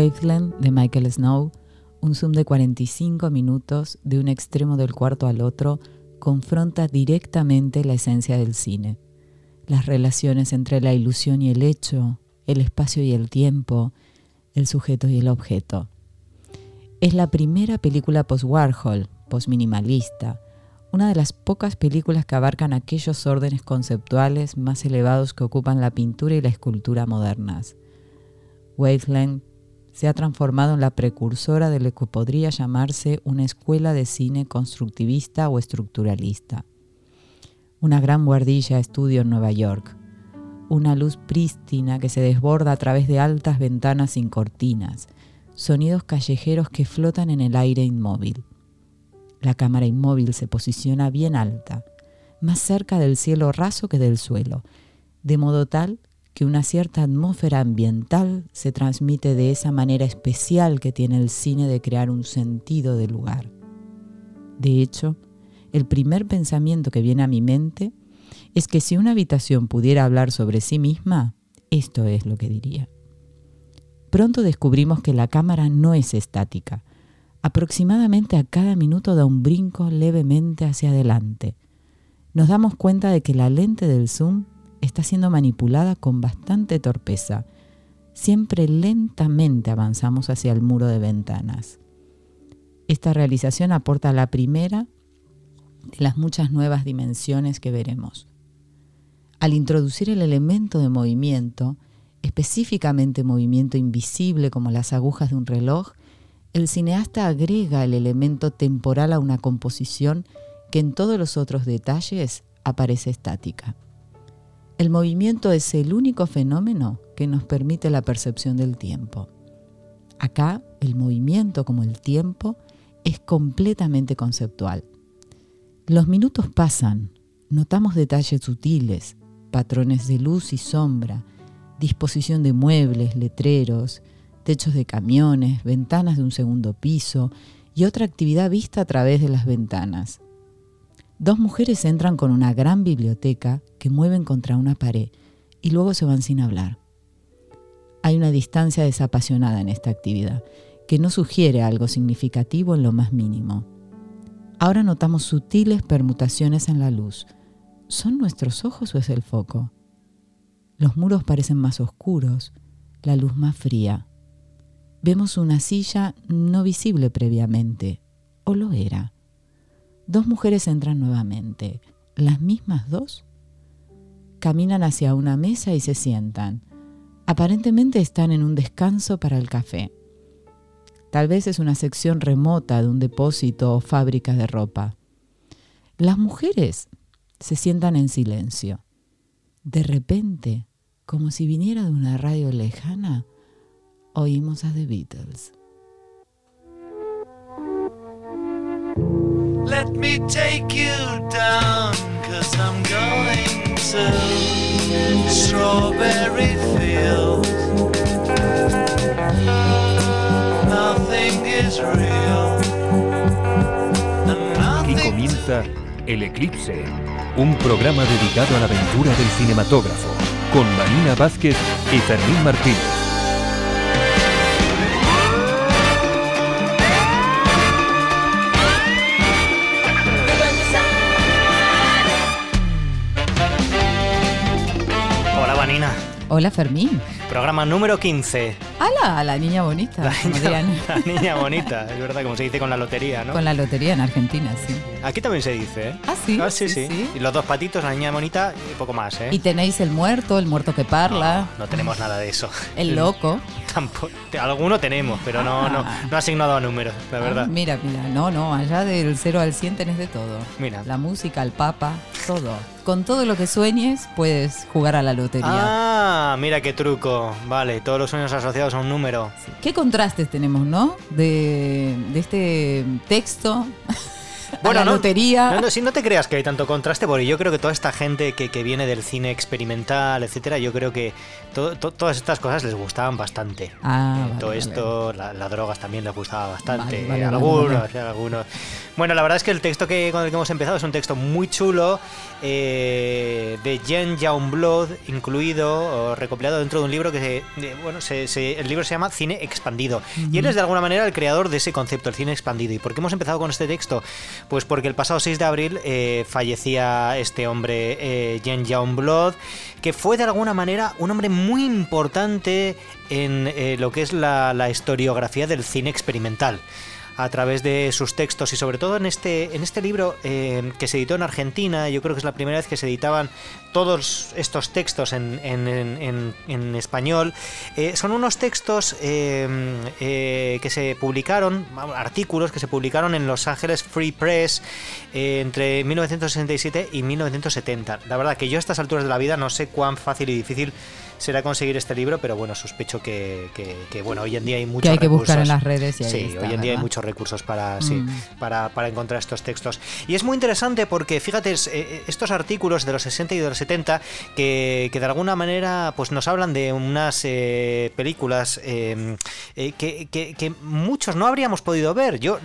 Waveland de Michael Snow, un zoom de 45 minutos de un extremo del cuarto al otro, confronta directamente la esencia del cine. Las relaciones entre la ilusión y el hecho, el espacio y el tiempo, el sujeto y el objeto. Es la primera película post-Warhol, post-minimalista, una de las pocas películas que abarcan aquellos órdenes conceptuales más elevados que ocupan la pintura y la escultura modernas. Waveland se ha transformado en la precursora de lo que podría llamarse una escuela de cine constructivista o estructuralista. Una gran guardilla estudio en Nueva York, una luz prístina que se desborda a través de altas ventanas sin cortinas, sonidos callejeros que flotan en el aire inmóvil. La cámara inmóvil se posiciona bien alta, más cerca del cielo raso que del suelo, de modo tal que una cierta atmósfera ambiental se transmite de esa manera especial que tiene el cine de crear un sentido de lugar. De hecho, el primer pensamiento que viene a mi mente es que si una habitación pudiera hablar sobre sí misma, esto es lo que diría. Pronto descubrimos que la cámara no es estática, aproximadamente a cada minuto da un brinco levemente hacia adelante. Nos damos cuenta de que la lente del zoom está siendo manipulada con bastante torpeza. Siempre lentamente avanzamos hacia el muro de ventanas. Esta realización aporta la primera de las muchas nuevas dimensiones que veremos. Al introducir el elemento de movimiento, específicamente movimiento invisible como las agujas de un reloj, el cineasta agrega el elemento temporal a una composición que en todos los otros detalles aparece estática. El movimiento es el único fenómeno que nos permite la percepción del tiempo. Acá, el movimiento como el tiempo es completamente conceptual. Los minutos pasan, notamos detalles sutiles, patrones de luz y sombra, disposición de muebles, letreros, techos de camiones, ventanas de un segundo piso y otra actividad vista a través de las ventanas. Dos mujeres entran con una gran biblioteca que mueven contra una pared y luego se van sin hablar. Hay una distancia desapasionada en esta actividad que no sugiere algo significativo en lo más mínimo. Ahora notamos sutiles permutaciones en la luz. ¿Son nuestros ojos o es el foco? Los muros parecen más oscuros, la luz más fría. Vemos una silla no visible previamente, o lo era. Dos mujeres entran nuevamente, las mismas dos. Caminan hacia una mesa y se sientan. Aparentemente están en un descanso para el café. Tal vez es una sección remota de un depósito o fábrica de ropa. Las mujeres se sientan en silencio. De repente, como si viniera de una radio lejana, oímos a The Beatles. Let me take you down, cause I'm going to Strawberry Fields. Nothing is real. Aquí comienza El Eclipse, un programa dedicado a la aventura del cinematógrafo, con Marina Vázquez y Fermín Martínez. Hola Fermín. Programa número 15. ¡Hala! La niña bonita. La niña, bonita, es verdad, como se dice con la lotería, ¿no? Con la lotería en Argentina, sí. Aquí también se dice, ¿eh? ¿Ah, sí? Ah, sí, sí, Y los dos patitos, la niña bonita y poco más, ¿eh? Y tenéis el muerto, el muerto que parla. No, no tenemos nada de eso. El loco. Tampoco, alguno tenemos, pero no, no, ah. no asignado a números, la ah, verdad. mira, mira, no, no, allá del 0 al 100 tenés de todo. Mira. La música, el papa, todo. Con todo lo que sueñes puedes jugar a la lotería. Ah, mira qué truco. Vale, todos los sueños asociados a un número. Qué contrastes tenemos, ¿no? De, de este texto bueno, la lotería. No, si no te creas que hay tanto contraste, porque yo creo que toda esta gente que, que viene del cine experimental, etcétera, yo creo que todas estas cosas les gustaban bastante. Ah, eh, todo esto, las drogas también les gustaba bastante. algunos, algunos. Bueno, la verdad es que el texto que, con el que hemos empezado es un texto muy chulo eh, de Jen Blood, incluido o recopilado dentro de un libro que, bueno, el libro se llama Cine Expandido. Y él es de alguna manera el creador de ese concepto, el cine expandido. ¿Y por qué hemos empezado con este texto? Pues porque el pasado 6 de abril eh, fallecía este hombre, eh, Jen Blood, que fue de alguna manera un hombre muy importante en eh, lo que es la historiografía del cine experimental a través de sus textos y sobre todo en este, en este libro eh, que se editó en Argentina, yo creo que es la primera vez que se editaban todos estos textos en, español, eh, son unos textos eh, que se publicaron, artículos que se publicaron en Los Ángeles Free Press entre 1967 y 1970. La verdad que yo a estas alturas de la vida no sé cuán fácil y difícil será conseguir este libro, pero bueno, sospecho que, bueno, hoy en día hay muchos que hay que buscar en las redes y Sí, hoy en día hay muchos recursos para, mm. para, para, encontrar estos textos. Y es muy interesante porque, fíjate, eh, estos artículos de los 60 y de los 70 que, que de alguna manera pues nos hablan de unas eh, películas em, eh, que, que, muchos no habríamos podido ver. Yo,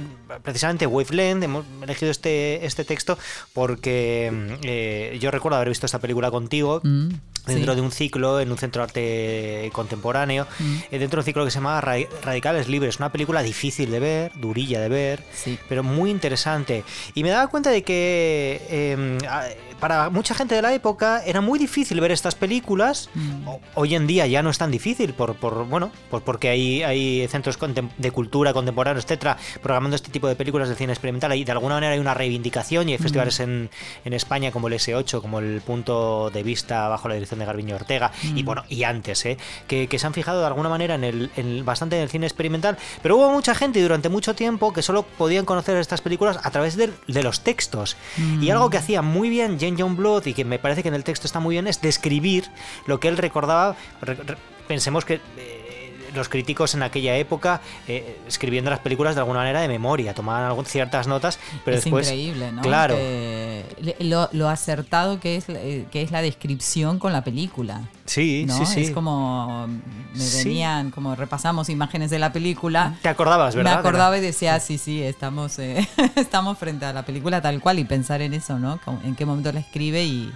precisamente, Waveland, hemos elegido este, este texto porque em, yo recuerdo haber visto esta película contigo. Mm dentro de un ciclo en un centro de arte contemporáneo, mm. eh, dentro de un ciclo que se llama Radicales Libres, una película difícil de ver, durilla de ver, pero muy interesante. Y me daba cuenta de que em, para mucha gente de la época era muy difícil ver estas películas. Mm. Hoy en día ya no es tan difícil, por, por bueno, por, porque hay, hay centros de cultura contemporánea, etcétera, programando este tipo de películas de cine experimental. Y de alguna manera hay una reivindicación y hay mm. festivales en, en España como el S8, como el punto de vista bajo la dirección de Garbiño Ortega, y mm. bueno, y antes, ¿eh? que, se han fijado de alguna manera en el, bastante en el cine experimental. Pero hubo mucha gente durante mucho tiempo que solo podían conocer estas películas a través de, los textos. Y algo que hacía muy bien Jane John Blood y que me parece que en el texto está muy bien es describir lo que él recordaba. pensemos que eh, los críticos en aquella época eh, escribiendo las películas de alguna manera de memoria, tomaban ciertas notas, pero es después. increíble, ¿no? Claro. lo, acertado que es, eh, que es la descripción con la película. Sí, sí, sí. Es como. Me venían, como repasamos imágenes de la película. Te acordabas, ¿verdad? Me acordaba y decía, sí, sí, estamos, eh, estamos frente a la película tal cual y pensar en eso, ¿no? En qué momento la escribe y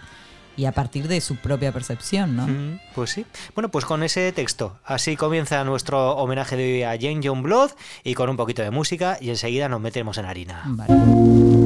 y a partir de su propia percepción, ¿no? pues sí. Bueno, pues con ese texto, así comienza nuestro homenaje de hoy a Jane John Blood y con un poquito de música y enseguida nos metemos en harina. Y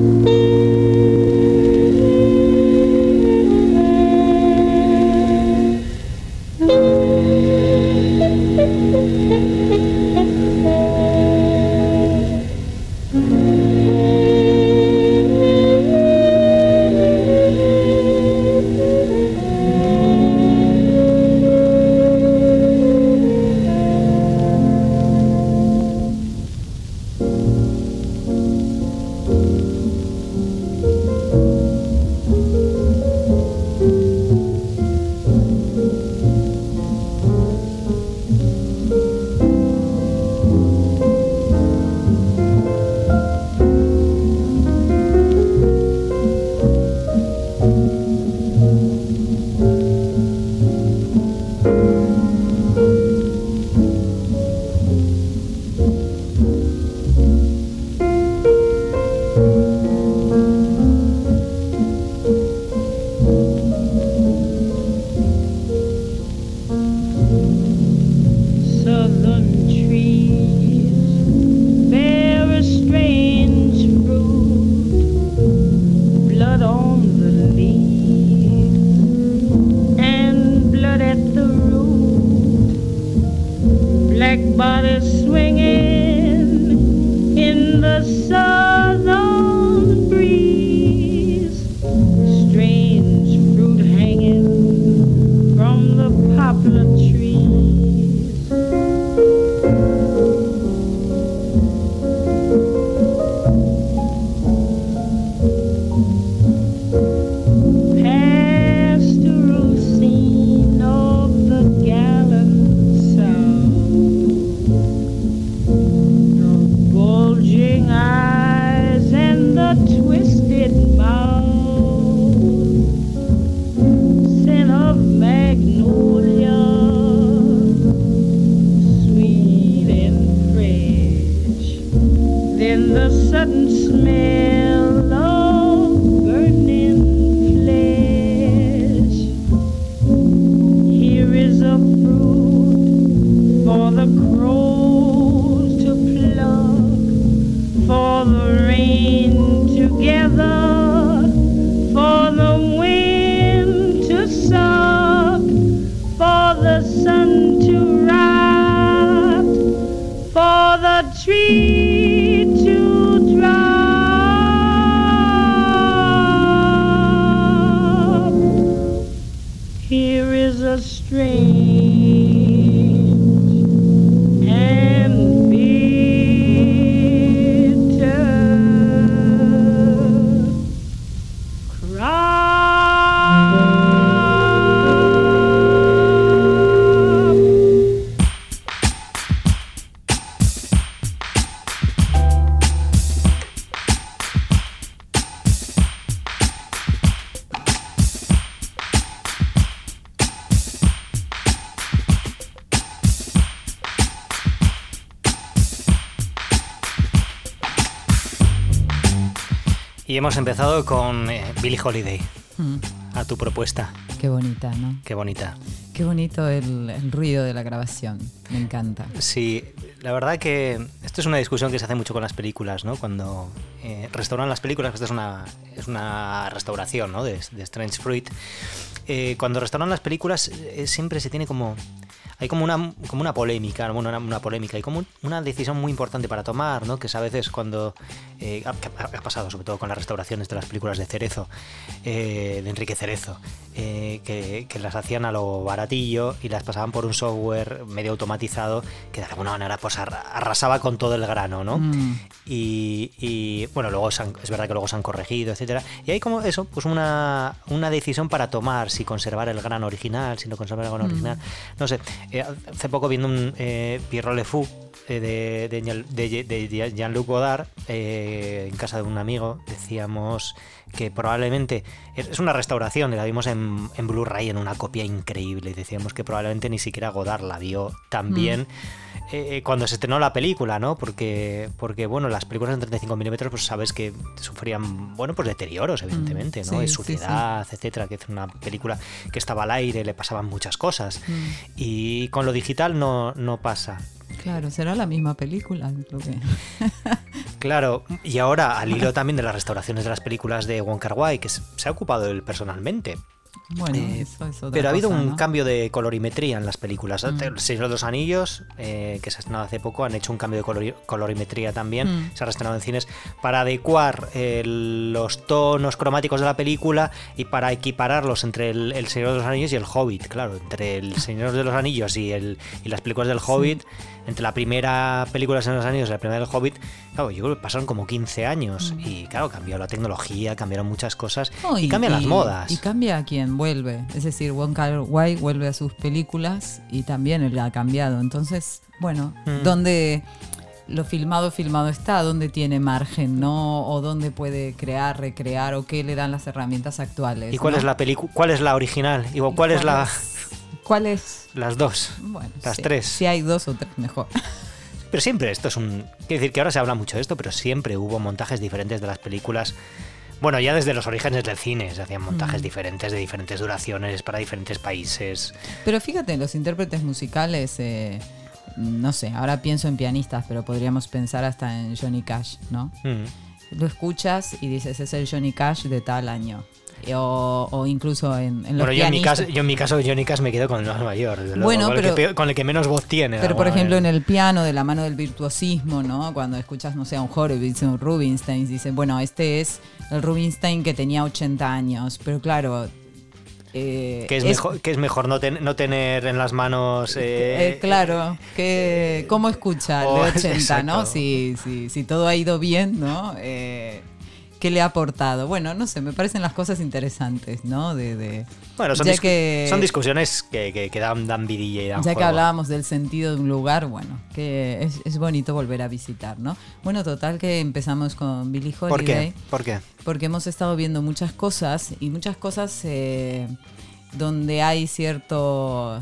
hemos empezado con eh, Billie Holiday. Mm. A tu propuesta. Qué bonita, ¿no? Qué bonita. Qué bonito el, ruido de la grabación. Me encanta. Sí, la verdad que esto es una discusión que se hace mucho con las películas, ¿no? Cuando eh, restauran las películas, esto es una, es una restauración, ¿no? De, Strange Fruit. Eh, cuando restauran las películas eh, siempre se tiene como hay como una, como una polémica, bueno, una, polémica, y como una decisión muy importante para tomar, ¿no? Que es a veces cuando eh, ha, pasado, sobre todo con las restauraciones de las películas de Cerezo, eh, de Enrique Cerezo, eh, que, las hacían a lo baratillo y las pasaban por un software medio automatizado que de alguna manera pues arrasaba con todo el grano, ¿no? Mm. Y, bueno, luego es verdad que luego se han corregido, etcétera. Y hay como eso, pues una, una decisión para tomar si conservar el grano original, si no conservar el grano mm. original. No sé, hace poco viendo un eh, Pierre Le Fou eh, de, de, Jean-Luc Godard en casa de un amigo, decíamos que probablemente es una restauración, la vimos en, en Blu-ray en una copia increíble decíamos que probablemente ni siquiera Godard la vio tan bien. Mm. Eh, cuando se estrenó la película, ¿no? Porque, porque bueno, las películas en 35 milímetros, pues sabes que sufrían, bueno, pues deterioros, mm, evidentemente, ¿no? suciedad, etcétera, que es una película que estaba al aire, le pasaban muchas cosas. Mm. Y con lo digital no, no pasa. Claro, será la misma película, que. claro, y ahora al hilo también de las restauraciones de las películas de Wong Kar Wai, que se ha ocupado él personalmente. Bueno, eh, eso es Pero ha habido un cambio de colorimetría en las películas. Mm. El Señor de los Anillos, eh, que se ha estrenado hace poco, han hecho un cambio de colorimetría también. Mm. Se ha estrenado en cines para adecuar eh, los tonos cromáticos de la película y para equipararlos entre el, Señor de los Anillos y el Hobbit. Claro, entre el Señor de los Anillos y, el, y las películas del Hobbit entre la primera película de los años y la primera del Hobbit, claro, yo creo que pasaron como 15 años. Mm. Y claro, cambió la tecnología, cambiaron muchas cosas y, cambian las modas. Y cambia a quien vuelve. Es decir, Wong Kar Wai vuelve a sus películas y también él ha cambiado. Entonces, bueno, mm. ¿dónde lo filmado, filmado está, dónde tiene margen, ¿no? O dónde puede crear, recrear, o qué le dan las herramientas actuales. ¿Y cuál es la película? ¿Cuál es la original? ¿cuál, ¿cuál es la.? ¿Cuáles? Las dos. Bueno, las tres. Si hay dos o tres, mejor. Pero siempre esto es un... Quiero decir que ahora se habla mucho de esto, pero siempre hubo montajes diferentes de las películas. Bueno, ya desde los orígenes del cine se hacían montajes mm. diferentes de diferentes duraciones para diferentes países. Pero fíjate, los intérpretes musicales, eh, no sé, ahora pienso en pianistas, pero podríamos pensar hasta en Johnny Cash, ¿no? Mm. Lo escuchas y dices, es el Johnny Cash de tal año o, incluso en, en los bueno, yo en, mi caso, yo en mi caso, Johnny Cash me quedo con el más mayor, bueno, con, el que, con el que menos voz tiene. Pero por ejemplo, en el piano, de la mano del virtuosismo, ¿no? Cuando escuchas, no sé, a un Horowitz, un Rubinstein, dicen, bueno, este es el Rubinstein que tenía 80 años, pero claro, eh, que, es mejor, que es mejor no, no tener en las manos. Eh, eh, claro, que cómo escuchar de 80, ¿no? Si, si, si, todo ha ido bien, ¿no? ¿Qué le ha aportado? Bueno, no sé, me parecen las cosas interesantes, ¿no? De, bueno, son, son discusiones que, que, dan, dan, vidilla y dan Ya que hablábamos del sentido de un lugar, bueno, que es, bonito volver a visitar, ¿no? Bueno, total que empezamos con Billy Holiday. ¿Por qué? ¿Por qué? Porque hemos estado viendo muchas cosas y muchas cosas eh, donde hay cierto,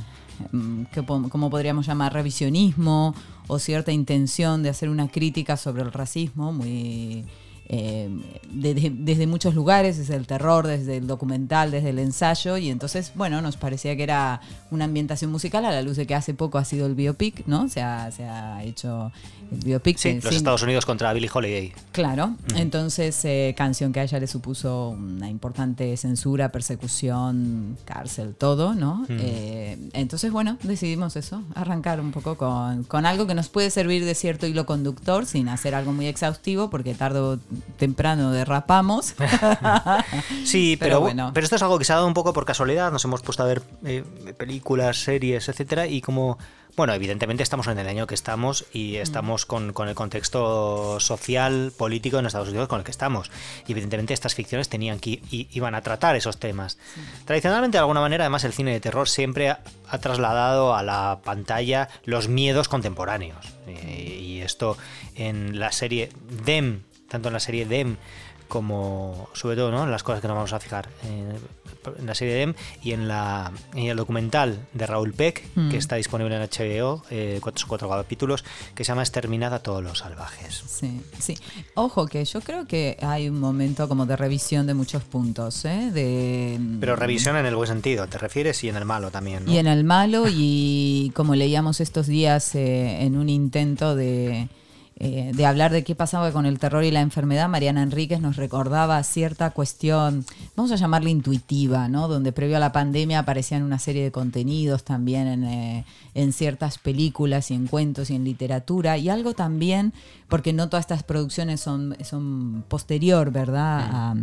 mm, que, como podríamos llamar, revisionismo o cierta intención de hacer una crítica sobre el racismo muy eh, desde muchos lugares, desde el terror, desde el documental, desde el ensayo, y entonces, bueno, nos parecía que era una ambientación musical a la luz de que hace poco ha sido el biopic, ¿no? Se ha, se ha hecho el biopic. Sí, los Estados Unidos contra Billie Holiday. Claro, entonces, eh, canción que a ella le supuso una importante censura, persecución, cárcel, todo, ¿no? Eh, entonces, bueno, decidimos eso, arrancar un poco con, con algo que nos puede servir de cierto hilo conductor, sin hacer algo muy exhaustivo, porque tardo temprano derrapamos. sí, pero, bueno. pero esto es algo que se ha dado un poco por casualidad. Nos hemos puesto a ver eh, películas, series, etcétera, y como bueno, evidentemente estamos en el año que estamos y mm. estamos con, el contexto social, político en Estados Unidos con el que estamos. Y evidentemente estas ficciones tenían que iban a tratar esos temas. Tradicionalmente, de alguna manera, además, el cine de terror siempre ha, trasladado a la pantalla los miedos contemporáneos. Eh, y esto en la serie Dem tanto en la serie Dem como sobre todo ¿no? en las cosas que nos vamos a fijar. Eh, en la serie de M y en, la, en el documental de Raúl Peck, Mm. que está disponible en HBO, eh, cuatro, cuatro capítulos, que se llama Exterminada a todos los salvajes. Sí, sí. Ojo que yo creo que hay un momento como de revisión de muchos puntos, ¿eh? De, Pero revisión en el buen sentido, ¿te refieres? Y en el malo también, ¿no? Y en el malo, y como leíamos estos días eh, en un intento de, eh, de hablar de qué pasaba con el terror y la enfermedad, Mariana Enríquez nos recordaba cierta cuestión, vamos a llamarla intuitiva, ¿no? Donde previo a la pandemia aparecían una serie de contenidos también en, eh, en ciertas películas y en cuentos y en literatura, y algo también, porque no todas estas producciones son, son posterior, ¿verdad? A-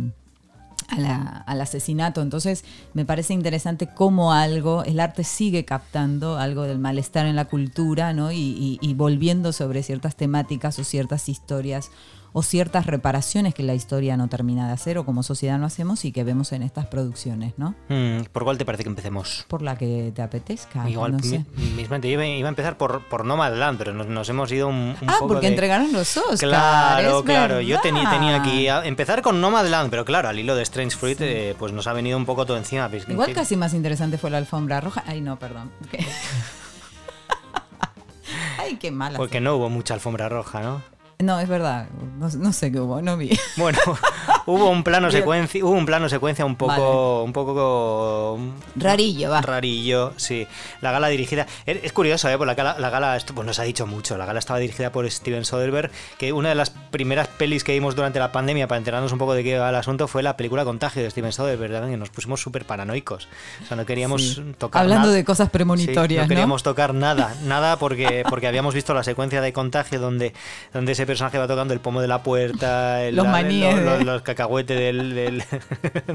a la- al asesinato. Entonces me parece interesante cómo algo, el arte sigue captando algo del malestar en la cultura, ¿no? Y, y- y volviendo sobre ciertas temáticas o ciertas historias o ciertas reparaciones que la historia no termina de hacer o como sociedad no hacemos y que vemos en estas producciones, ¿no? Mm, ¿Por cuál te parece que empecemos? Por la que te apetezca. Igual, no sé. mismamente, yo iba, a empezar por, por Nomadland, pero nos, nos hemos ido un, un Ah, poco porque de- entregaron los Oscars. Claro, claro. Yo tenía, tenía a empezar con Nomadland, pero claro, al hilo de Strange Fruit, eh, pues nos ha venido un poco todo encima. Igual que- casi más interesante fue la alfombra roja. Ay, no, perdón. Ay, qué mala. Porque no hubo mucha alfombra roja, ¿no? No, es verdad. No, no sé qué hubo, no vi. Bueno, hubo un plano secuencia, hubo un plano secuencia un poco, un poco Rarillo, va. rarillo, sí. La gala dirigida, es es curioso, ¿eh? Pues la gala, la gala, esto pues nos ha dicho mucho. La gala estaba dirigida por Steven Soderbergh, que una de las primeras pelis que vimos durante la pandemia para enterarnos un poco de qué iba el asunto fue la película Contagio de Steven Soderbergh, ¿verdad? que nos pusimos súper paranoicos. O sea, no queríamos Sí. tocar Hablando nada. de cosas Sí, premonitorias, no ¿no? queríamos tocar nada, nada porque, porque habíamos visto la secuencia de contagio donde, donde ese personaje va tocando el pomo de la puerta, el- Los maníes los, de- los- los cacahuetes del, del,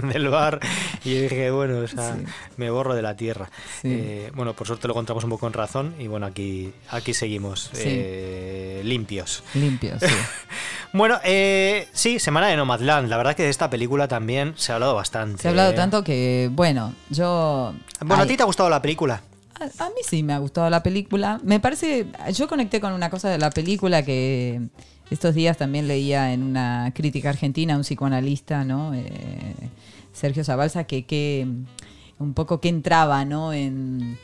del bar. Y yo dije, bueno, o sea, Sí. me borro de la tierra. Sí. Eh, bueno, por suerte lo encontramos un poco en razón y bueno, aquí, aquí seguimos Sí. eh, limpios. Limpio, sí. Bueno, eh, sí, Semana de Nomadland. La verdad que de esta película también se ha hablado bastante. Se ha hablado tanto que, bueno, yo... Bueno, ¿a ti te ha gustado la película? a, a mí sí me ha gustado la película. Me parece... Yo conecté con una cosa de la película que estos días también leía en una crítica argentina, un psicoanalista, ¿no? Eh, Sergio Zabalza, que, que un poco que entraba, ¿no? En,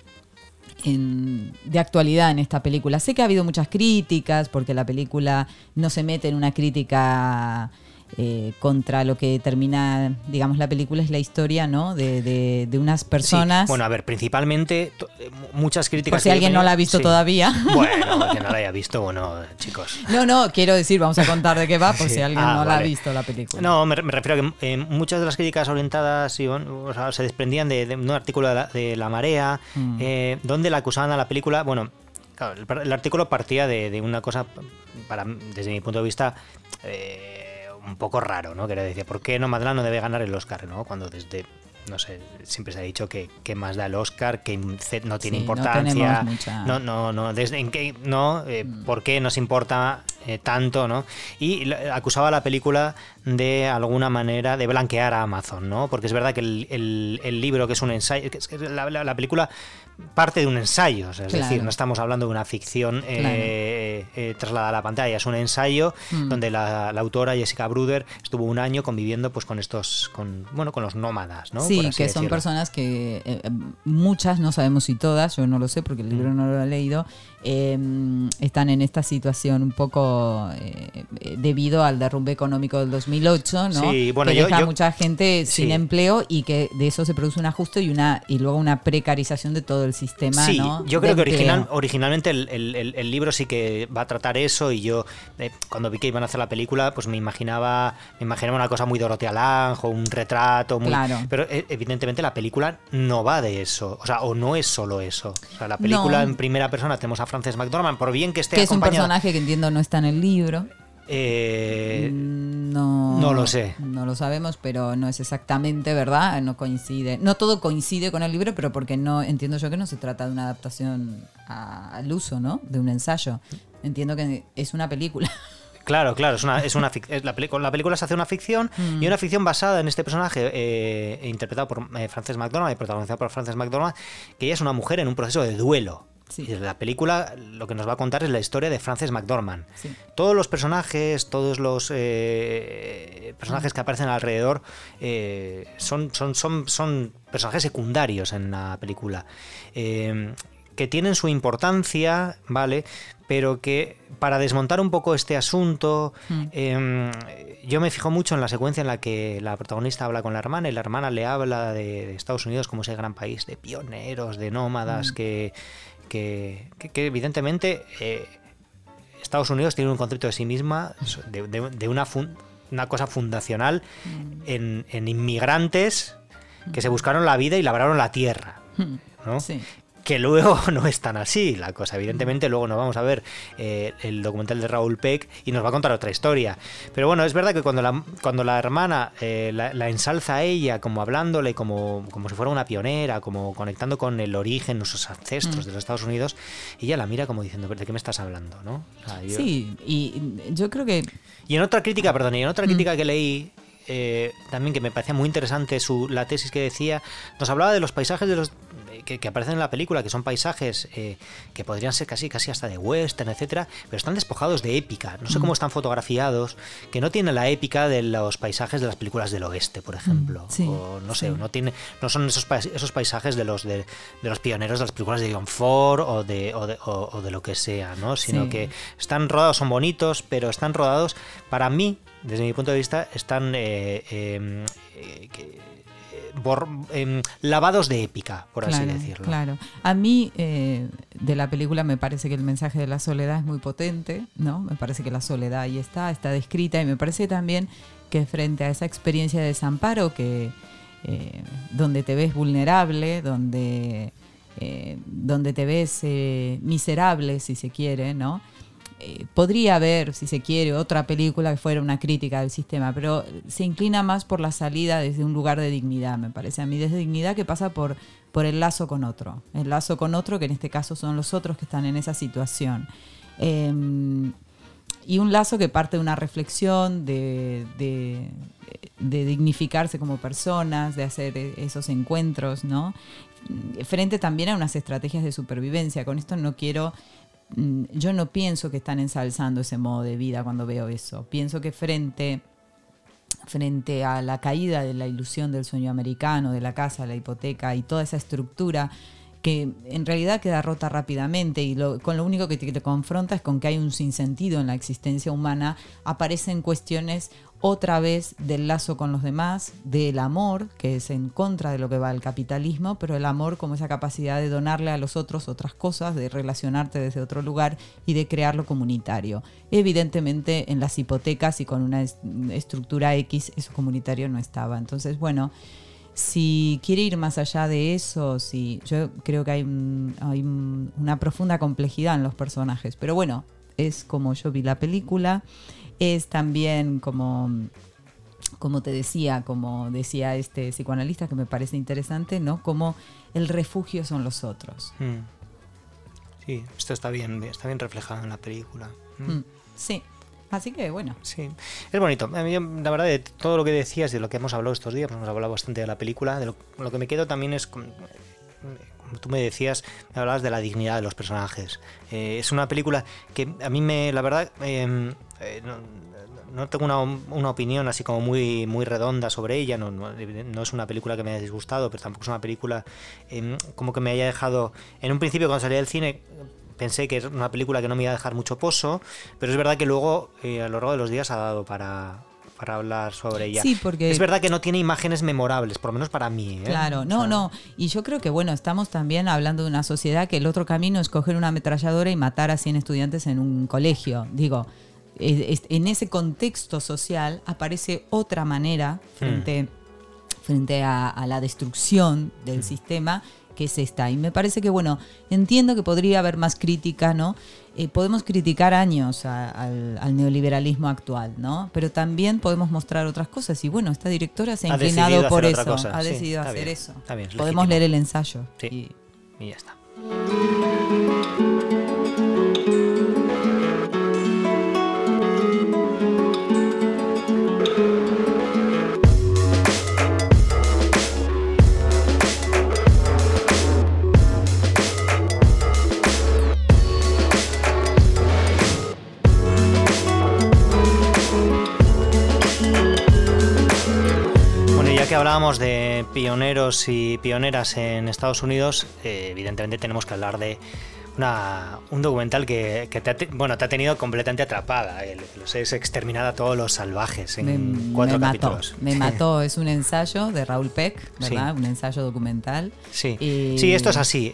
en- de actualidad en esta película. Sé que ha habido muchas críticas porque la película no se mete en una crítica eh, contra lo que termina, digamos, la película es la historia, ¿no? De, de- de unas personas. Sí. Bueno, a ver, principalmente eh, muchas críticas. por si alguien no la ha visto sí. todavía. Bueno, que no la haya visto, bueno, chicos. No, no, quiero decir, vamos a contar de qué va por Sí. si alguien Ah, no la ha visto la película. No, me, me refiero a que eh, muchas de las críticas orientadas o sea, se desprendían de, de un artículo de la, de La Marea, Mm. eh, donde la acusaban a la película. Bueno, claro, el, el artículo partía de, de una cosa, para, desde mi punto de vista, eh, un poco raro, ¿no? Que era decir, ¿por qué Nomadland no debe ganar el Oscar, ¿no? Cuando desde. No sé, siempre se ha dicho que, que más da el Oscar, que no tiene Sí, no importancia. mucha- no, no, no, desde en qué, no, eh, Mm. por qué nos importa eh, tanto, ¿no? Y acusaba a la película de alguna manera de blanquear a Amazon, ¿no? Porque es verdad que el, el- el libro, que es un ensayo, que es que la, la- la película parte de un ensayo, es Claro. decir, no estamos hablando de una ficción eh, trasladada a la pantalla, es un ensayo Mm. donde la, la autora Jessica Bruder estuvo un año conviviendo pues con estos, con, bueno, con los nómadas, ¿no? Sí, Por que son decirlo. personas que eh, eh, muchas, no sabemos si todas, yo no lo sé porque el Mm. libro no lo he leído, eh, están en esta situación un poco eh, eh, debido al derrumbe económico del 2008, ¿no? Sí, bueno, que yo- deja yo- mucha gente sin empleo y que de eso se produce un ajuste y una y luego una precarización de todo el sistema, Sí, ¿no? yo de creo que original, originalmente el, el- el- el libro sí que va a tratar eso y yo eh, cuando vi que iban a hacer la película pues me imaginaba me imaginaba una cosa muy Dorotea Lange o un retrato muy, Claro. pero evidentemente la película no va de eso o sea o no es solo eso o sea la película No. en primera persona tenemos a Frances McDormand por bien que esté que es un personaje que entiendo no está en el libro. eh, Mm, No, no lo sé. No lo sabemos, pero no es exactamente verdad, no coincide. No todo coincide con el libro, pero porque no entiendo yo que no se trata de una adaptación a- al uso, ¿no? De un ensayo. Entiendo que es una película. Claro, claro, es una, es una es la, con la película se hace una ficción Mm. y una ficción basada en este personaje eh, interpretado por eh, Frances McDormand y protagonizado por Frances McDormand, que ella es una mujer en un proceso de duelo. Y la película lo que nos va a contar es la historia de Frances McDormand. Todos los personajes, todos los eh, personajes que aparecen alrededor eh, son, son, son, son, personajes secundarios en la película. Eh, que tienen su importancia, ¿vale? Pero que para desmontar un poco este asunto, mm. em, yo me fijo mucho en la secuencia en la que la protagonista habla con la hermana y la hermana le habla de, Estados Unidos como ese gran país de pioneros, de nómadas, mm. que, que, evidentemente eh, Estados Unidos tiene un concepto de sí misma, de, una, una cosa fundacional mm. en, en, inmigrantes que se buscaron la vida y labraron la tierra. ¿no? Sí que luego no es tan así la cosa. Evidentemente, luego nos vamos a ver eh, el documental de Raúl Peck y nos va a contar otra historia. Pero bueno, es verdad que cuando la, cuando la hermana eh, la, ensalza a ella, como hablándole como, como si fuera una pionera, como conectando con el origen, nuestros ancestros mm. de los Estados Unidos, ella la mira como diciendo, ¿de qué me estás hablando? ¿no? Sí, y yo creo que... Y en otra crítica, perdón, y en otra mm. crítica que leí, eh, también que me parecía muy interesante su, la tesis que decía, nos hablaba de los paisajes de los que, aparecen en la película, que son paisajes eh, que podrían ser casi, casi hasta de western, etcétera, pero están despojados de épica. No sé cómo mm. están fotografiados, que no tienen la épica de los paisajes de las películas del oeste, por ejemplo. Mm, o no sé, no tiene, no son esos, esos paisajes de los de, los pioneros de las películas de John Ford o de, o de, lo que sea, ¿no? Sino que están rodados, son bonitos, pero están rodados, para mí, desde mi punto de vista, están eh, em, eh, lavados de épica, por así decirlo. Claro. A mí eh, de la película me parece que el mensaje de la soledad es muy potente, ¿no? Me parece que la soledad ahí está, está descrita y me parece también que frente a esa experiencia de desamparo que eh, donde te ves vulnerable, donde eh, donde te ves miserable, si se quiere, ¿no? Eh, podría haber, si se quiere, otra película que fuera una crítica del sistema, pero se inclina más por la salida desde un lugar de dignidad, me parece a mí, desde dignidad que pasa por, por el lazo con otro, el lazo con otro que en este caso son los otros que están en esa situación. Em, y un lazo que parte de una reflexión, de, de, dignificarse como personas, de hacer esos encuentros, ¿no? Frente también a unas estrategias de supervivencia. Con esto no quiero yo no pienso que están ensalzando ese modo de vida cuando veo eso. Pienso que frente, frente a la caída de la ilusión del sueño americano, de la casa, la hipoteca y toda esa estructura que en realidad queda rota rápidamente y con lo único que te, te, confronta es con que hay un sinsentido en la existencia humana, aparecen cuestiones otra vez del lazo con los demás, del amor, que es en contra de lo que va el capitalismo, pero el amor como esa capacidad de donarle a los otros otras cosas, de relacionarte desde otro lugar y de crear lo comunitario. Evidentemente en las hipotecas y con una estructura X eso comunitario no estaba. Entonces, bueno, si quiere ir más allá de eso, si, yo creo que hay, hay una profunda complejidad en los personajes, pero bueno, es como yo vi la película es también como, como te decía, como decía este psicoanalista que me parece interesante, ¿no? Como el refugio son los otros. Hmm. Sí, esto está bien, está bien reflejado en la película. Hmm. Sí. Así que bueno. Sí, es bonito. A mí, la verdad, de todo lo que decías, de lo que hemos hablado estos días, hemos hablado bastante de la película, de lo, que me quedo también es como tú me decías, me hablabas de la dignidad de los personajes. Eh, es una película que a mí me, la verdad, em, eh, no, tengo una, opinión así como muy, muy redonda sobre ella, no, no, es una película que me haya disgustado, pero tampoco es una película em, como que me haya dejado... En un principio cuando salí del cine pensé que es una película que no me iba a dejar mucho pozo, pero es verdad que luego eh, a lo largo de los días ha dado para, para hablar sobre ella. Sí, porque... Es verdad que no tiene imágenes memorables, por lo menos para mí. ¿eh? Claro, no, no. Y yo creo que, bueno, estamos también hablando de una sociedad que el otro camino es coger una ametralladora y matar a 100 estudiantes en un colegio. Digo, en ese contexto social aparece otra manera frente, hmm. frente a, la destrucción del hmm. sistema que es esta. Y me parece que, bueno, entiendo que podría haber más crítica, ¿no? Eh, podemos criticar años al, neoliberalismo actual, ¿no? Pero también podemos mostrar otras cosas. Y bueno, esta directora se ha, inclinado por eso, ha decidido hacer eso. podemos leer el ensayo. y ya está. Hablábamos de pioneros y pioneras en Estados Unidos, eh, evidentemente tenemos que hablar de un documental que, te, ha, bueno, te ha tenido completamente atrapada. Los es exterminada a todos los salvajes en cuatro capítulos. me mató, es un ensayo de Raúl Peck, ¿verdad? Un ensayo documental. Sí, sí esto es así.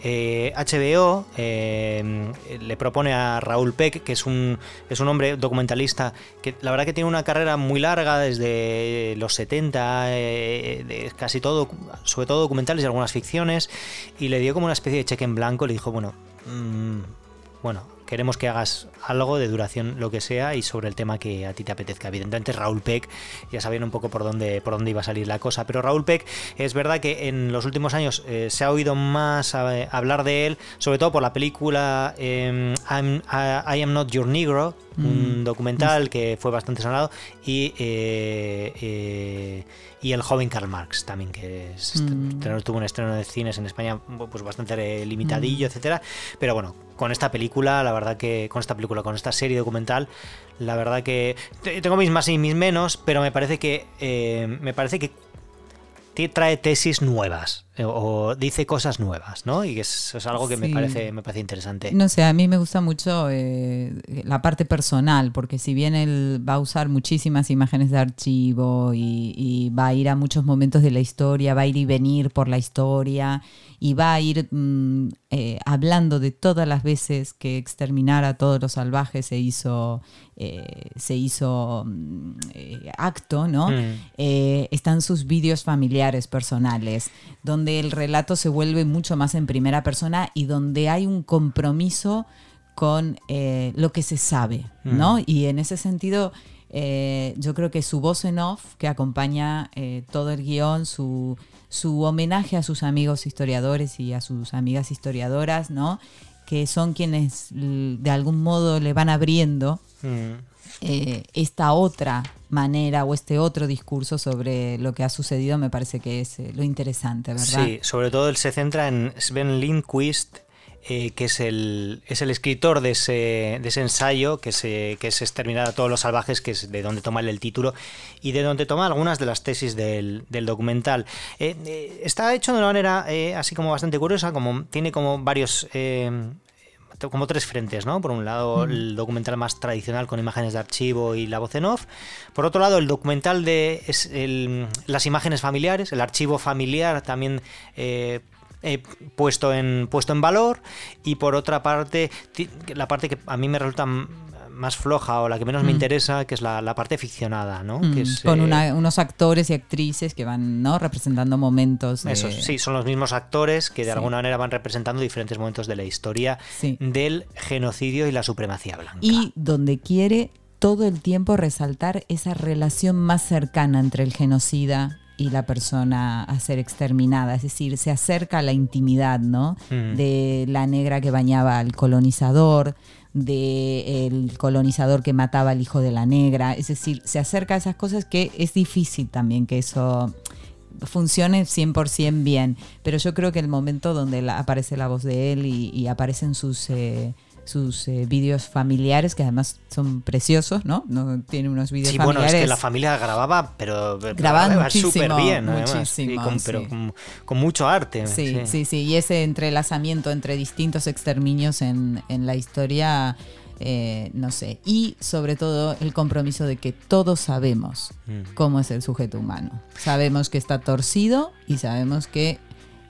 HBO eh, eh, le propone a Raúl Peck, que es un, es un hombre documentalista que la verdad que tiene una carrera muy larga desde los 70, eh, de casi todo, sobre todo documentales y algunas ficciones, y le dio como una especie de cheque en blanco, le dijo, bueno, Mm, bueno, queremos que hagas algo de duración, lo que sea, y sobre el tema que a ti te apetezca. Evidentemente, Raúl Peck, ya sabían un poco por dónde, por dónde iba a salir la cosa, pero Raúl Peck es verdad que en los últimos años eh, se ha oído más hablar de él, sobre todo por la película em, I Am Not Your Negro, un mm. documental que fue bastante sonado, y, eh, eh, y El joven Karl Marx también, que mm. tuvo un estreno de cines en España pues bastante limitadillo, mm. etcétera. Pero bueno, con esta película, la verdad que con esta película, con esta serie documental, la verdad que tengo mis más y mis menos, pero me parece que eh, me parece que trae tesis nuevas o dice cosas nuevas, ¿no? Y eso es algo que me, parece, me parece interesante. No sé, a mí me gusta mucho eh, la parte personal, porque si bien él va a usar muchísimas imágenes de archivo y, va a ir a muchos momentos de la historia, va a ir y venir por la historia y va a ir mm, eh, hablando de todas las veces que exterminar a todos los salvajes se hizo, se hizo mm, acto, ¿no? Mm. están sus vídeos familiares personales, donde el relato se vuelve mucho más en primera persona y donde hay un compromiso con eh, lo que se sabe, ¿no? Mm. Y en ese sentido, eh, yo creo que su voz en off, que acompaña eh, todo el guion, su, su homenaje a sus amigos historiadores y a sus amigas historiadoras, ¿no? Que son quienes de algún modo le van abriendo mm. Eh, esta otra manera o este otro discurso sobre lo que ha sucedido me parece que es eh, lo interesante, ¿verdad? Sí, sobre todo él se centra en Sven Lindquist, eh, que es el, es el escritor de ese, de ese ensayo, que, se, que es Exterminar a todos los salvajes, que es de donde toma el título y de donde toma algunas de las tesis del, documental. está hecho de una manera así como bastante curiosa, como tiene como varios como tres frentes, ¿no? Por un lado, el documental más tradicional con imágenes de archivo y la voz en off. Por otro lado, el documental de las imágenes familiares, el archivo familiar también eh, eh, puesto, en, puesto en valor. Y por otra parte, la parte que a mí me resulta más floja o la que menos me mm. interesa, que es la, parte ficcionada, ¿no? Mm, con eh, unos actores y actrices que van ¿no? representando momentos. Eso, sí, son los mismos actores que de alguna manera van representando diferentes momentos de la historia del genocidio y la supremacía blanca. Y donde quiere todo el tiempo resaltar esa relación más cercana entre el genocida y la persona a ser exterminada, es decir, se acerca a la intimidad, ¿no? Mm. De la negra que bañaba al colonizador, del colonizador que mataba al hijo de la negra. Es decir, se acerca a esas cosas que es difícil también que eso funcione 100% bien. Pero yo creo que el momento donde aparece la voz de él y, aparecen sus... Eh, sus eh, vídeos familiares, que además son preciosos, ¿no? no tiene unos vídeos sí, familiares. bueno, es que la familia grababa, pero grababa súper bien, además, con, pero con, mucho arte. Sí, sí, sí, y ese entrelazamiento entre distintos exterminios en, en la historia... Eh, no sé, y sobre todo el compromiso de que todos sabemos mm. cómo es el sujeto humano. Sabemos que está torcido y sabemos que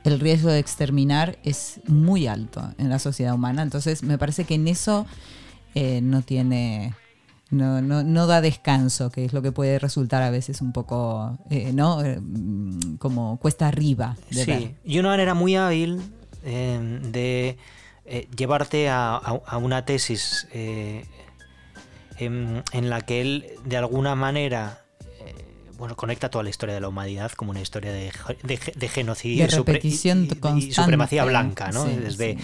el riesgo de exterminar es muy alto en la sociedad humana. Entonces, me parece que en eso eh, no tiene. No, no, da descanso, que es lo que puede resultar a veces un poco, eh, ¿no? Eh, como cuesta arriba. sí, y una manera muy hábil de llevarte a, una tesis en, la que él, de alguna manera, bueno, conecta toda la historia de la humanidad como una historia de, genocidio y, supremacía blanca, ¿no? desde,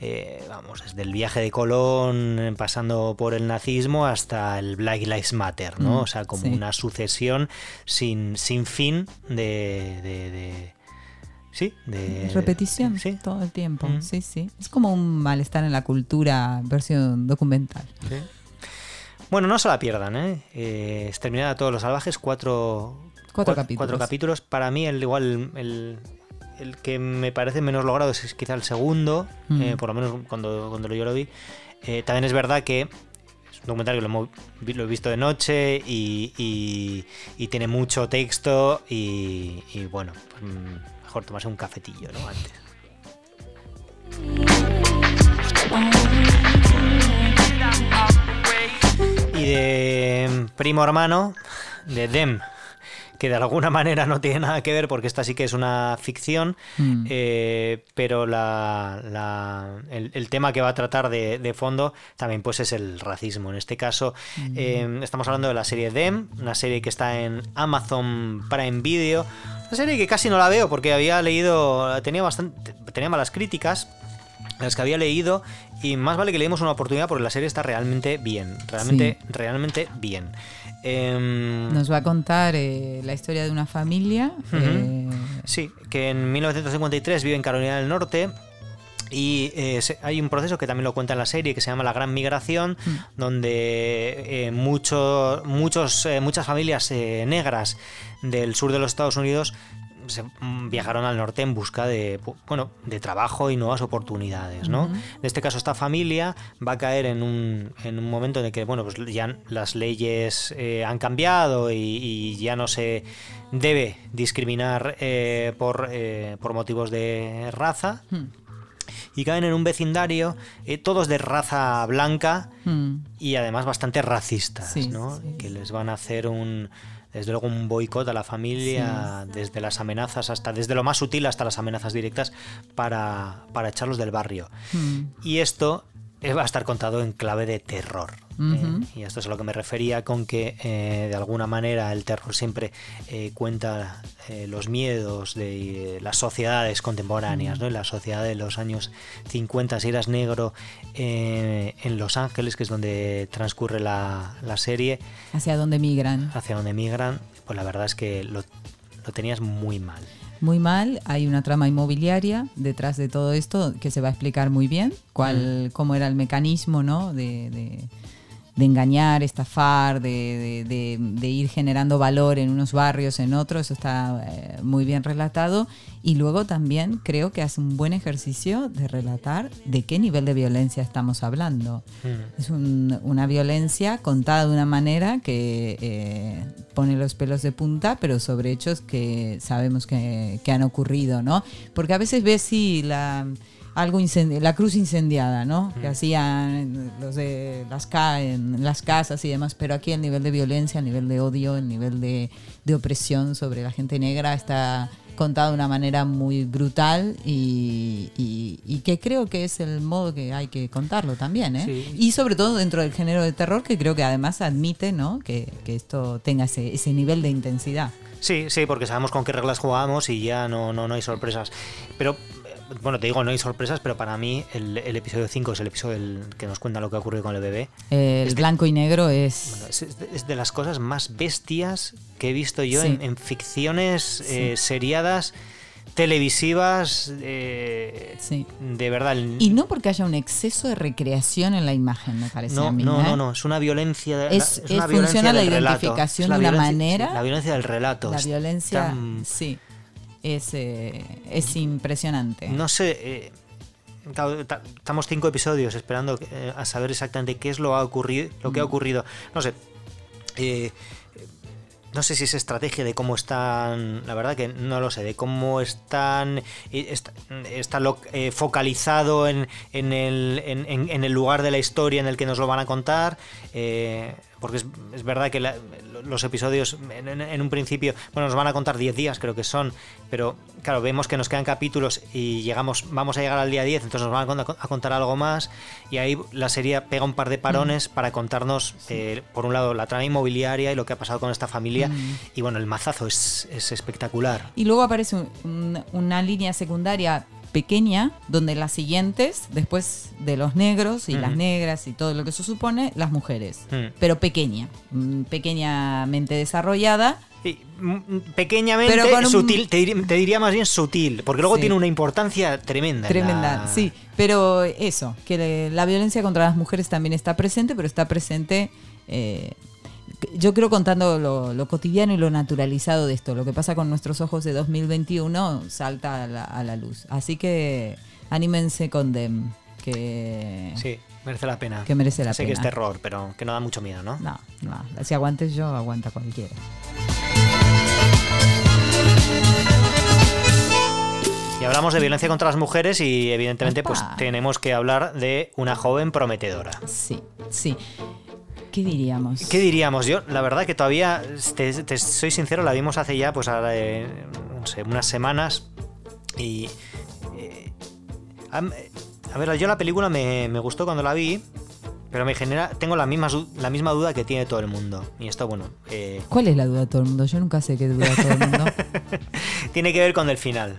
eh, vamos, desde el viaje de Colón, pasando por el nazismo hasta el Black Lives Matter, ¿no? Mm, o sea, como una sucesión sin, sin fin de, Sí, de repetición ¿Sí? todo el tiempo. Mm. Sí, sí. Es como un malestar en la cultura versión documental. Bueno, no se la pierdan, ¿eh? eh exterminar a todos los salvajes, cuatro, Cuatro, capítulos. Cuatro capítulos. Para mí, el igual el, el que me parece menos logrado es quizá el segundo, Mm. eh, por lo menos cuando, cuando yo lo vi. Eh, también es verdad que es un documental que lo, lo he visto de noche y, y- y tiene mucho texto y, y bueno, pues, mm, mejor tomarse un cafetillo, ¿no? Antes. Primo hermano, de Dem, que de alguna manera no tiene nada que ver porque esta sí que es una ficción, Mm. eh, pero la, la- el, el tema que va a tratar de, de fondo también pues es el racismo. En este caso eh, estamos hablando de la serie Dem, una serie que está en Amazon Prime Video, una serie que casi no la veo porque había leído, tenía bastante, tenía malas críticas, las que había leído y más vale que le demos una oportunidad porque la serie está realmente bien, realmente, realmente bien. Em, Nos va a contar eh, la historia de una familia. Ujú. eh, Sí, que en 1953 vive en Carolina del Norte. Y eh, hay un proceso que también lo cuenta en la serie que se llama La Gran Migración, Mm. donde eh, mucho- muchos, eh, muchas familias negras del sur de los Estados Unidos se, mm, viajaron al norte en busca de, bueno, de trabajo y nuevas oportunidades. ¿no? En este caso, esta familia va a caer en un, en un momento en el que bueno, pues ya las leyes eh, han cambiado y, y ya no se debe discriminar eh, por, eh, por motivos de raza. mm, Y caen en un vecindario, eh, todos de raza blanca mm. y además bastante racistas, Sí, ¿no? sí. Que les van a hacer un, desde luego, un boicot a la familia, desde las amenazas hasta, desde lo más sutil hasta las amenazas directas para, para echarlos del barrio. Mm. Y esto va a estar contado en clave de terror. ¿eh? Y esto es a lo que me refería con que eh, de alguna manera el terror siempre eh, cuenta eh, los miedos de eh, las sociedades contemporáneas, ¿no? En la sociedad de los años 50, si eras negro eh, en Los Ángeles, que es donde transcurre la, la serie, Hacia dónde migran. hacia donde migran, pues la verdad es que lo, lo tenías muy mal. Muy mal, hay una trama inmobiliaria detrás de todo esto que se va a explicar muy bien, cuál, cómo era el mecanismo ¿no? de, de- de engañar, estafar, de, de- ir generando valor en unos barrios, en otros, eso está eh, muy bien relatado. Y luego también creo que hace un buen ejercicio de relatar de qué nivel de violencia estamos hablando. Mm. Es un- una violencia contada de una manera que eh, pone los pelos de punta, pero sobre hechos que sabemos que, que han ocurrido, ¿no? Porque a veces ves sí la algo incendi- la cruz incendiada, ¿no? Que hacían los de las, ca- en las casas y demás, pero aquí el nivel de violencia, el nivel de odio, el nivel de, de opresión sobre la gente negra está contado de una manera muy brutal y, y- y que creo que es el modo que hay que contarlo también, ¿eh? Sí. Y sobre todo dentro del género de terror, que creo que además admite ¿no? que, que esto tenga ese, ese nivel de intensidad. Sí, sí, porque sabemos con qué reglas jugamos y ya no, no, no hay sorpresas. Pero, bueno, te digo, no hay sorpresas, pero para mí el, el episodio 5 es el episodio del- que nos cuenta lo que ha ocurrido con el bebé. El blanco y negro es... Bueno, es, es de- es las cosas más bestias que he visto yo Sí. en, en ficciones eh, seriadas, televisivas, eh, Sí. de verdad. Y no porque haya un exceso de recreación en la imagen, me parece no, a mí. no, ¿eh? no, no, es una violencia. de- Es- es- funciona la del relato. identificación Es la de una violencia- manera- la violencia del relato. La es violencia, tan- sí, es, eh, es impresionante. No sé. eh, estamos cinco episodios esperando eh, a saber exactamente qué es lo, ha ocurrido, lo que ha Mm. ocurrido. No sé. eh, no sé si es estrategia de cómo están. La verdad que no lo sé. De cómo están. Está, está lo- eh, focalizado en, en el, en, en- en el lugar de la historia en el que nos lo van a contar. eh, porque es, es verdad que la- los episodios en, en- en un principio, bueno, nos van a contar 10 días, creo que son, pero claro, vemos que nos quedan capítulos y llegamos, vamos a llegar al día 10, entonces nos van a, cont- a contar algo más y ahí la serie pega un par de parones para contarnos, eh, por un lado, la trama inmobiliaria y lo que ha pasado con esta familia Mm. y bueno, el mazazo es, es espectacular. Y luego aparece un- un- una línea secundaria pequeña, donde las siguientes, después de los negros y las negras y todo lo que eso supone, las mujeres. Mm. Pero pequeña, mm, pequeñamente desarrollada. Y, mm, pequeñamente Pero con un- sutil, te, dir- te diría más bien sutil, porque luego Sí. tiene una importancia tremenda. en Tremenda, la- sí. Pero eso, que la violencia contra las mujeres también está presente, pero está presente. eh, yo creo contando lo, cotidiano y lo naturalizado de esto, lo que pasa con nuestros ojos de 2021 salta a la, luz. Así que anímense con Dem, que... Sí, merece la pena. Que merece la sé pena. que es terror, pero que no da mucho miedo, ¿no? No, no. Si aguantes yo, aguanta cualquiera. Y hablamos de violencia contra las mujeres y evidentemente pues tenemos que hablar de una joven prometedora. Sí, sí. ¿Qué diríamos? ¿Qué diríamos? Yo, la verdad que todavía, te, soy sincero, la vimos hace ya, pues, eh, no sé, unas semanas. Y. Eh, a, ver, yo la película me, gustó cuando la vi, pero me genera. Tengo la misma, la misma duda que tiene todo el mundo. Y esto, bueno. Eh, ¿Cuál es la duda de todo el mundo? Yo nunca sé qué duda todo el mundo. tiene que ver con el final.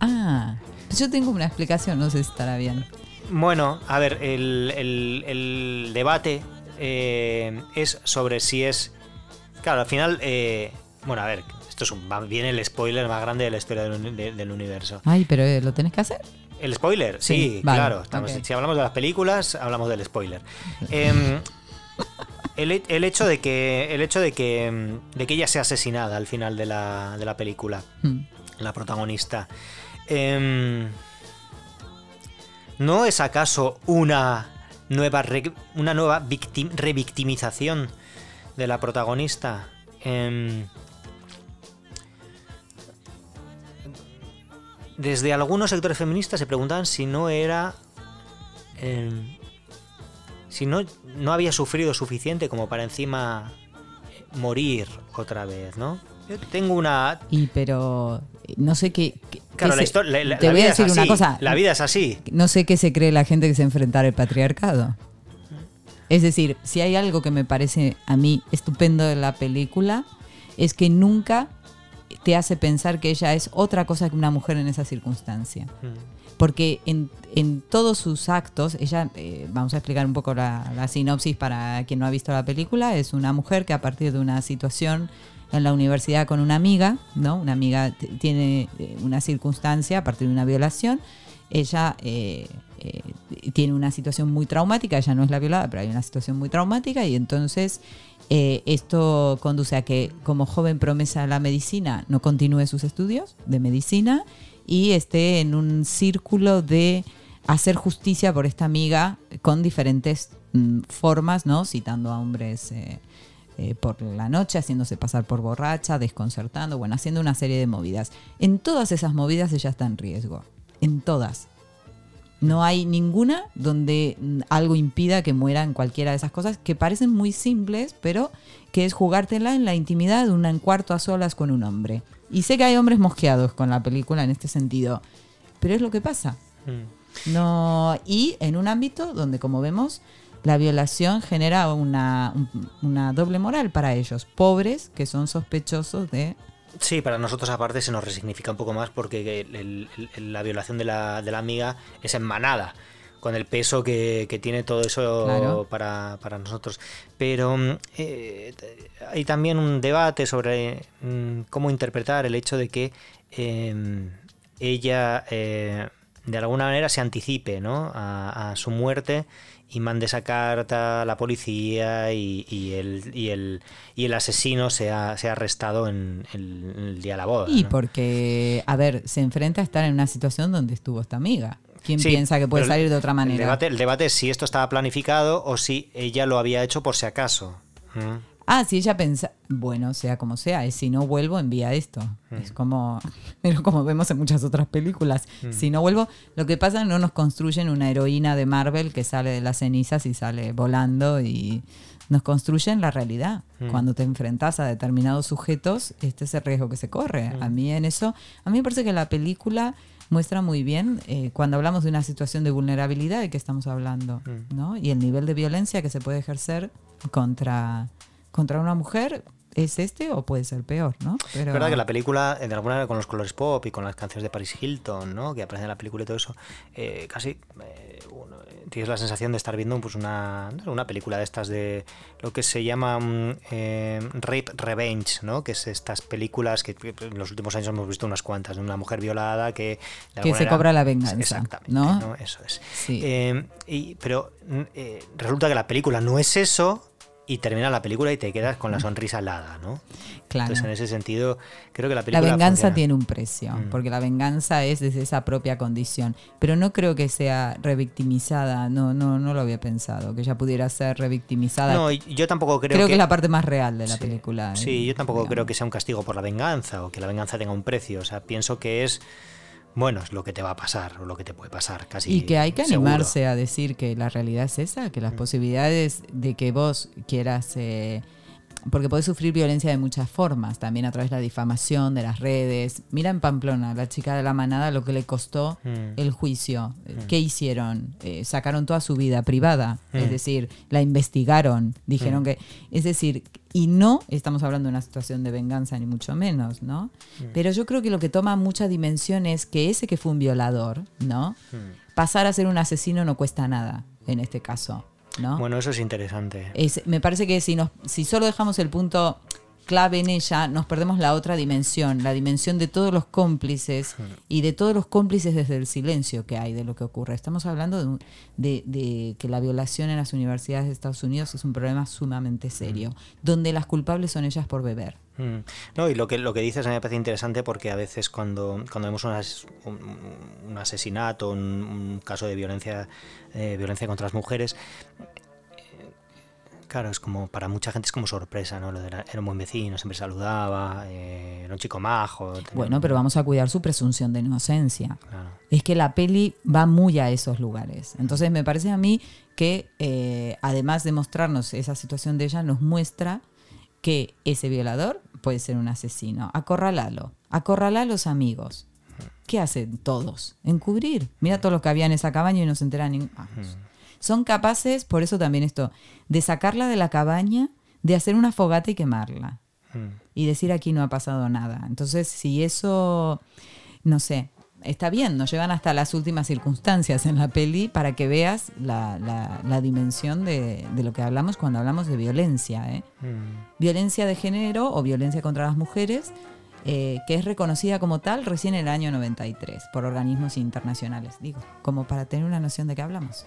Ah, yo tengo una explicación, no sé si estará bien. Bueno, a ver, el, el debate eh, es sobre si es. Claro, al final. Eh, bueno, a ver, esto es un, viene el spoiler más grande de la historia del, universo. Ay, pero eh, ¿lo tenés que hacer? ¿El spoiler? Sí, claro. Si hablamos de las películas, hablamos del spoiler. Em, el, hecho de que. El hecho de que. Em, de que ella sea asesinada al final de la, de la película. Hmm. La protagonista. Em, ¿No es acaso una nueva una nueva revictimización de la protagonista. Em, desde algunos sectores feministas se preguntaban si no era. Em, si no, no había sufrido suficiente como para encima morir otra vez, ¿no? Yo tengo una. Y pero. No sé qué. claro, la, te voy a decir una cosa. La vida es así. No sé qué se cree la gente que se enfrenta al patriarcado. Es decir, si hay algo que me parece a mí estupendo de la película, es que nunca te hace pensar que ella es otra cosa que una mujer en esa circunstancia. Mm. Porque en, todos sus actos, ella, eh, vamos a explicar un poco la, la sinopsis para quien no ha visto la película, es una mujer que a partir de una situación en la universidad con una amiga, ¿no? Una amiga tiene eh, una circunstancia a partir de una violación. Ella eh, eh, tiene una situación muy traumática, ella no es la violada, pero hay una situación muy traumática y entonces esto conduce a que como joven promesa la medicina no continúe sus estudios de medicina y esté en un círculo de hacer justicia por esta amiga con diferentes mm, formas, ¿no? Citando a hombres por la noche, haciéndose pasar por borracha, desconcertando, bueno, haciendo una serie de movidas. En todas esas movidas ella está en riesgo, en todas. No hay ninguna donde algo impida que muera en cualquiera de esas cosas que parecen muy simples, pero que es jugártela en la intimidad de un cuarto a solas con un hombre. Y sé que hay hombres mosqueados con la película en este sentido, pero es lo que pasa. Mm. No, y en un ámbito donde, como vemos, la violación genera una, doble moral para ellos, pobres que son sospechosos de... Sí, para nosotros aparte se nos resignifica un poco más porque la violación de la, de la amiga es en manada con el peso que, tiene todo eso para, nosotros. Pero mm, eh, hay también un debate sobre mm, cómo interpretar el hecho de que em, ella eh, de alguna manera se anticipe ¿no? a, a su muerte y mande esa carta a la policía y, y, el, y, el, y el asesino sea, sea arrestado en el, día de la boda. Y porque, a ver, se enfrenta a estar en una situación donde estuvo esta amiga. ¿Quién piensa que puede salir de otra manera? El debate, el debate, es si esto estaba planificado o si ella lo había hecho por si acaso. ¿Mm? Ah, si ella pensa, bueno, sea como sea, si no vuelvo, envía esto. Mm. Es como, pero como vemos en muchas otras películas. Mm. Si no vuelvo, lo que pasa es que no nos construyen una heroína de Marvel que sale de las cenizas y sale volando y nos construyen la realidad. Mm. Cuando te enfrentas a determinados sujetos, este es el riesgo que se corre. A mí en eso, a mí me parece que la película muestra muy bien eh, cuando hablamos de una situación de vulnerabilidad de qué estamos hablando, ¿no? Y el nivel de violencia que se puede ejercer contra contra una mujer es este o puede ser peor, ¿no? Pero... Es verdad que la película, de alguna manera, con los colores pop y con las canciones de Paris Hilton, ¿no? Que aparecen en la película y todo eso, eh, casi eh, tienes la sensación de estar viendo pues una, una película de estas de lo que se llama mm, eh, Rape Revenge, ¿no? Que es estas películas que en los últimos años hemos visto unas cuantas, de una mujer violada que... que se cobra la venganza, Exactamente, ¿no? Eso es. y, pero mm, resulta que la película no es eso y termina la película y te quedas con la sonrisa helada, ¿no? Claro. Entonces, en ese sentido, creo que la La película. venganza funciona. tiene un precio, Mm. porque la venganza es desde esa propia condición. Pero no creo que sea revictimizada, no, no, no lo había pensado, que ella pudiera ser revictimizada. No, y yo tampoco creo, creo que. que es la parte más real de la Sí. película. ¿eh? Sí, yo tampoco digamos. creo que sea un castigo por la venganza o que la venganza tenga un precio. O sea, pienso que es. Bueno, es lo que te va a pasar o lo que te puede pasar, casi. Y que hay que seguro. animarse a decir que la realidad es esa, que las Mm. posibilidades de que vos quieras, eh, porque podés sufrir violencia de muchas formas, también a través de la difamación, de las redes. Mira en Pamplona, la chica de la manada, lo que le costó Mm. el juicio. ¿Qué hicieron? Eh, sacaron toda su vida privada, es Mm. decir, la investigaron, dijeron Mm. que, es decir, y no estamos hablando de una situación de venganza ni mucho menos, ¿no? Mm. Pero yo creo que lo que toma mucha dimensión es que ese que fue un violador, ¿no? Mm. Pasar a ser un asesino no cuesta nada en este caso, ¿no? Bueno, eso es interesante. Es- me parece que si, nos, si solo dejamos el punto clave en ella, nos perdemos la otra dimensión, la dimensión de todos los cómplices y de todos los cómplices desde el silencio que hay de lo que ocurre. Estamos hablando de, un- de- de que la violación en las universidades de Estados Unidos es un problema sumamente serio, donde las culpables son ellas por beber. Mm. No, y lo que, lo que dices a mí me parece interesante porque a veces cuando, cuando vemos un, un- un asesinato, un, un caso de violencia, eh, violencia contra las mujeres, eh, claro, es como para mucha gente es como sorpresa, ¿no? Lo de era, era un buen vecino, siempre saludaba, eh, era un chico majo. tenía- Bueno, pero vamos a cuidar su presunción de inocencia. Claro. es que la peli va muy a esos lugares. Entonces me parece a mí que eh, además de mostrarnos esa situación de ella, nos muestra que ese violador puede ser un asesino. Acorralalo, acorralá a los amigos. ¿Qué hacen todos? Encubrir. Mira todo lo que había en esa cabaña y no se enteran ni... Vamos. Son capaces, por eso también esto, de sacarla de la cabaña, de hacer una fogata y quemarla Mm. y decir aquí no ha pasado nada. Entonces, si eso, no sé, está bien, nos llevan hasta las últimas circunstancias en la peli para que veas la, la- la dimensión de, de lo que hablamos cuando hablamos de violencia. ¿eh? Mm. Violencia de género o violencia contra las mujeres, eh, que es reconocida como tal recién en el año 93 por organismos internacionales, digo, como para tener una noción de qué hablamos.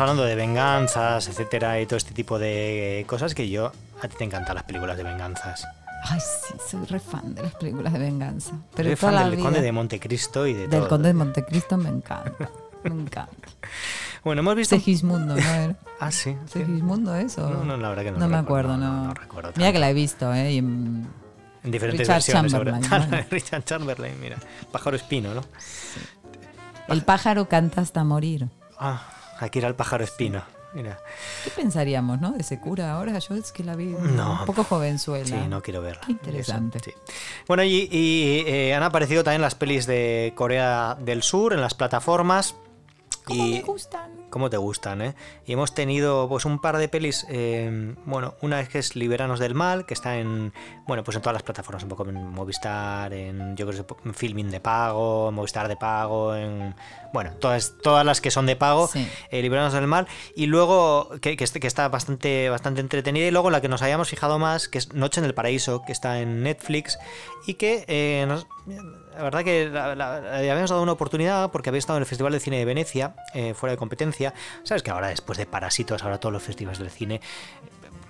Hablando de venganzas, etcétera, y todo este tipo de cosas, que yo, a ti te encantan las películas de venganzas. Ay, sí, soy re fan de las películas de venganza. Pero toda fan del vida. Conde de Montecristo y de Del todo. Conde de Montecristo me encanta. Me encanta. Bueno, hemos visto... Segismundo, ¿no? Ah, sí. ¿Segismundo eso? No, no, la verdad que no No me acuerdo, no, no. no recuerdo Mira que la he visto, ¿eh? Y en- En diferentes Richard versiones, sobre- Chamberlain, bueno. Richard Chamberlain, mira. Pájaro espino, ¿no? El pájaro canta hasta morir. Ah, aquí era el pájaro espino. Mira. ¿Qué pensaríamos, no? De ese cura ahora. Yo es que la vi No. un poco jovenzuela. Sí, no quiero verla. Qué interesante. Eso, sí. Bueno, y, y, eh, han aparecido también las pelis de Corea del Sur en las plataformas. ¿Cómo y me gustan? Cómo te gustan, ¿eh? Y hemos tenido pues un par de pelis, eh, bueno, una es que es Liberanos del Mal, que está en, bueno, pues en todas las plataformas, un poco en Movistar, en, yo creo que en Filming de pago, en Movistar de pago, en, bueno, todas, todas las que son de pago, Sí. eh, Liberanos del Mal, y luego, que, que, que está bastante, bastante entretenida, y luego la que nos hayamos fijado más, que es Noche en el Paraíso, que está en Netflix, y que eh, nos- la verdad que la, habíamos dado una oportunidad porque había estado en el Festival de Cine de Venecia, eh, fuera de competencia. Sabes que ahora, después de Parásitos, ahora todos los festivales del cine eh,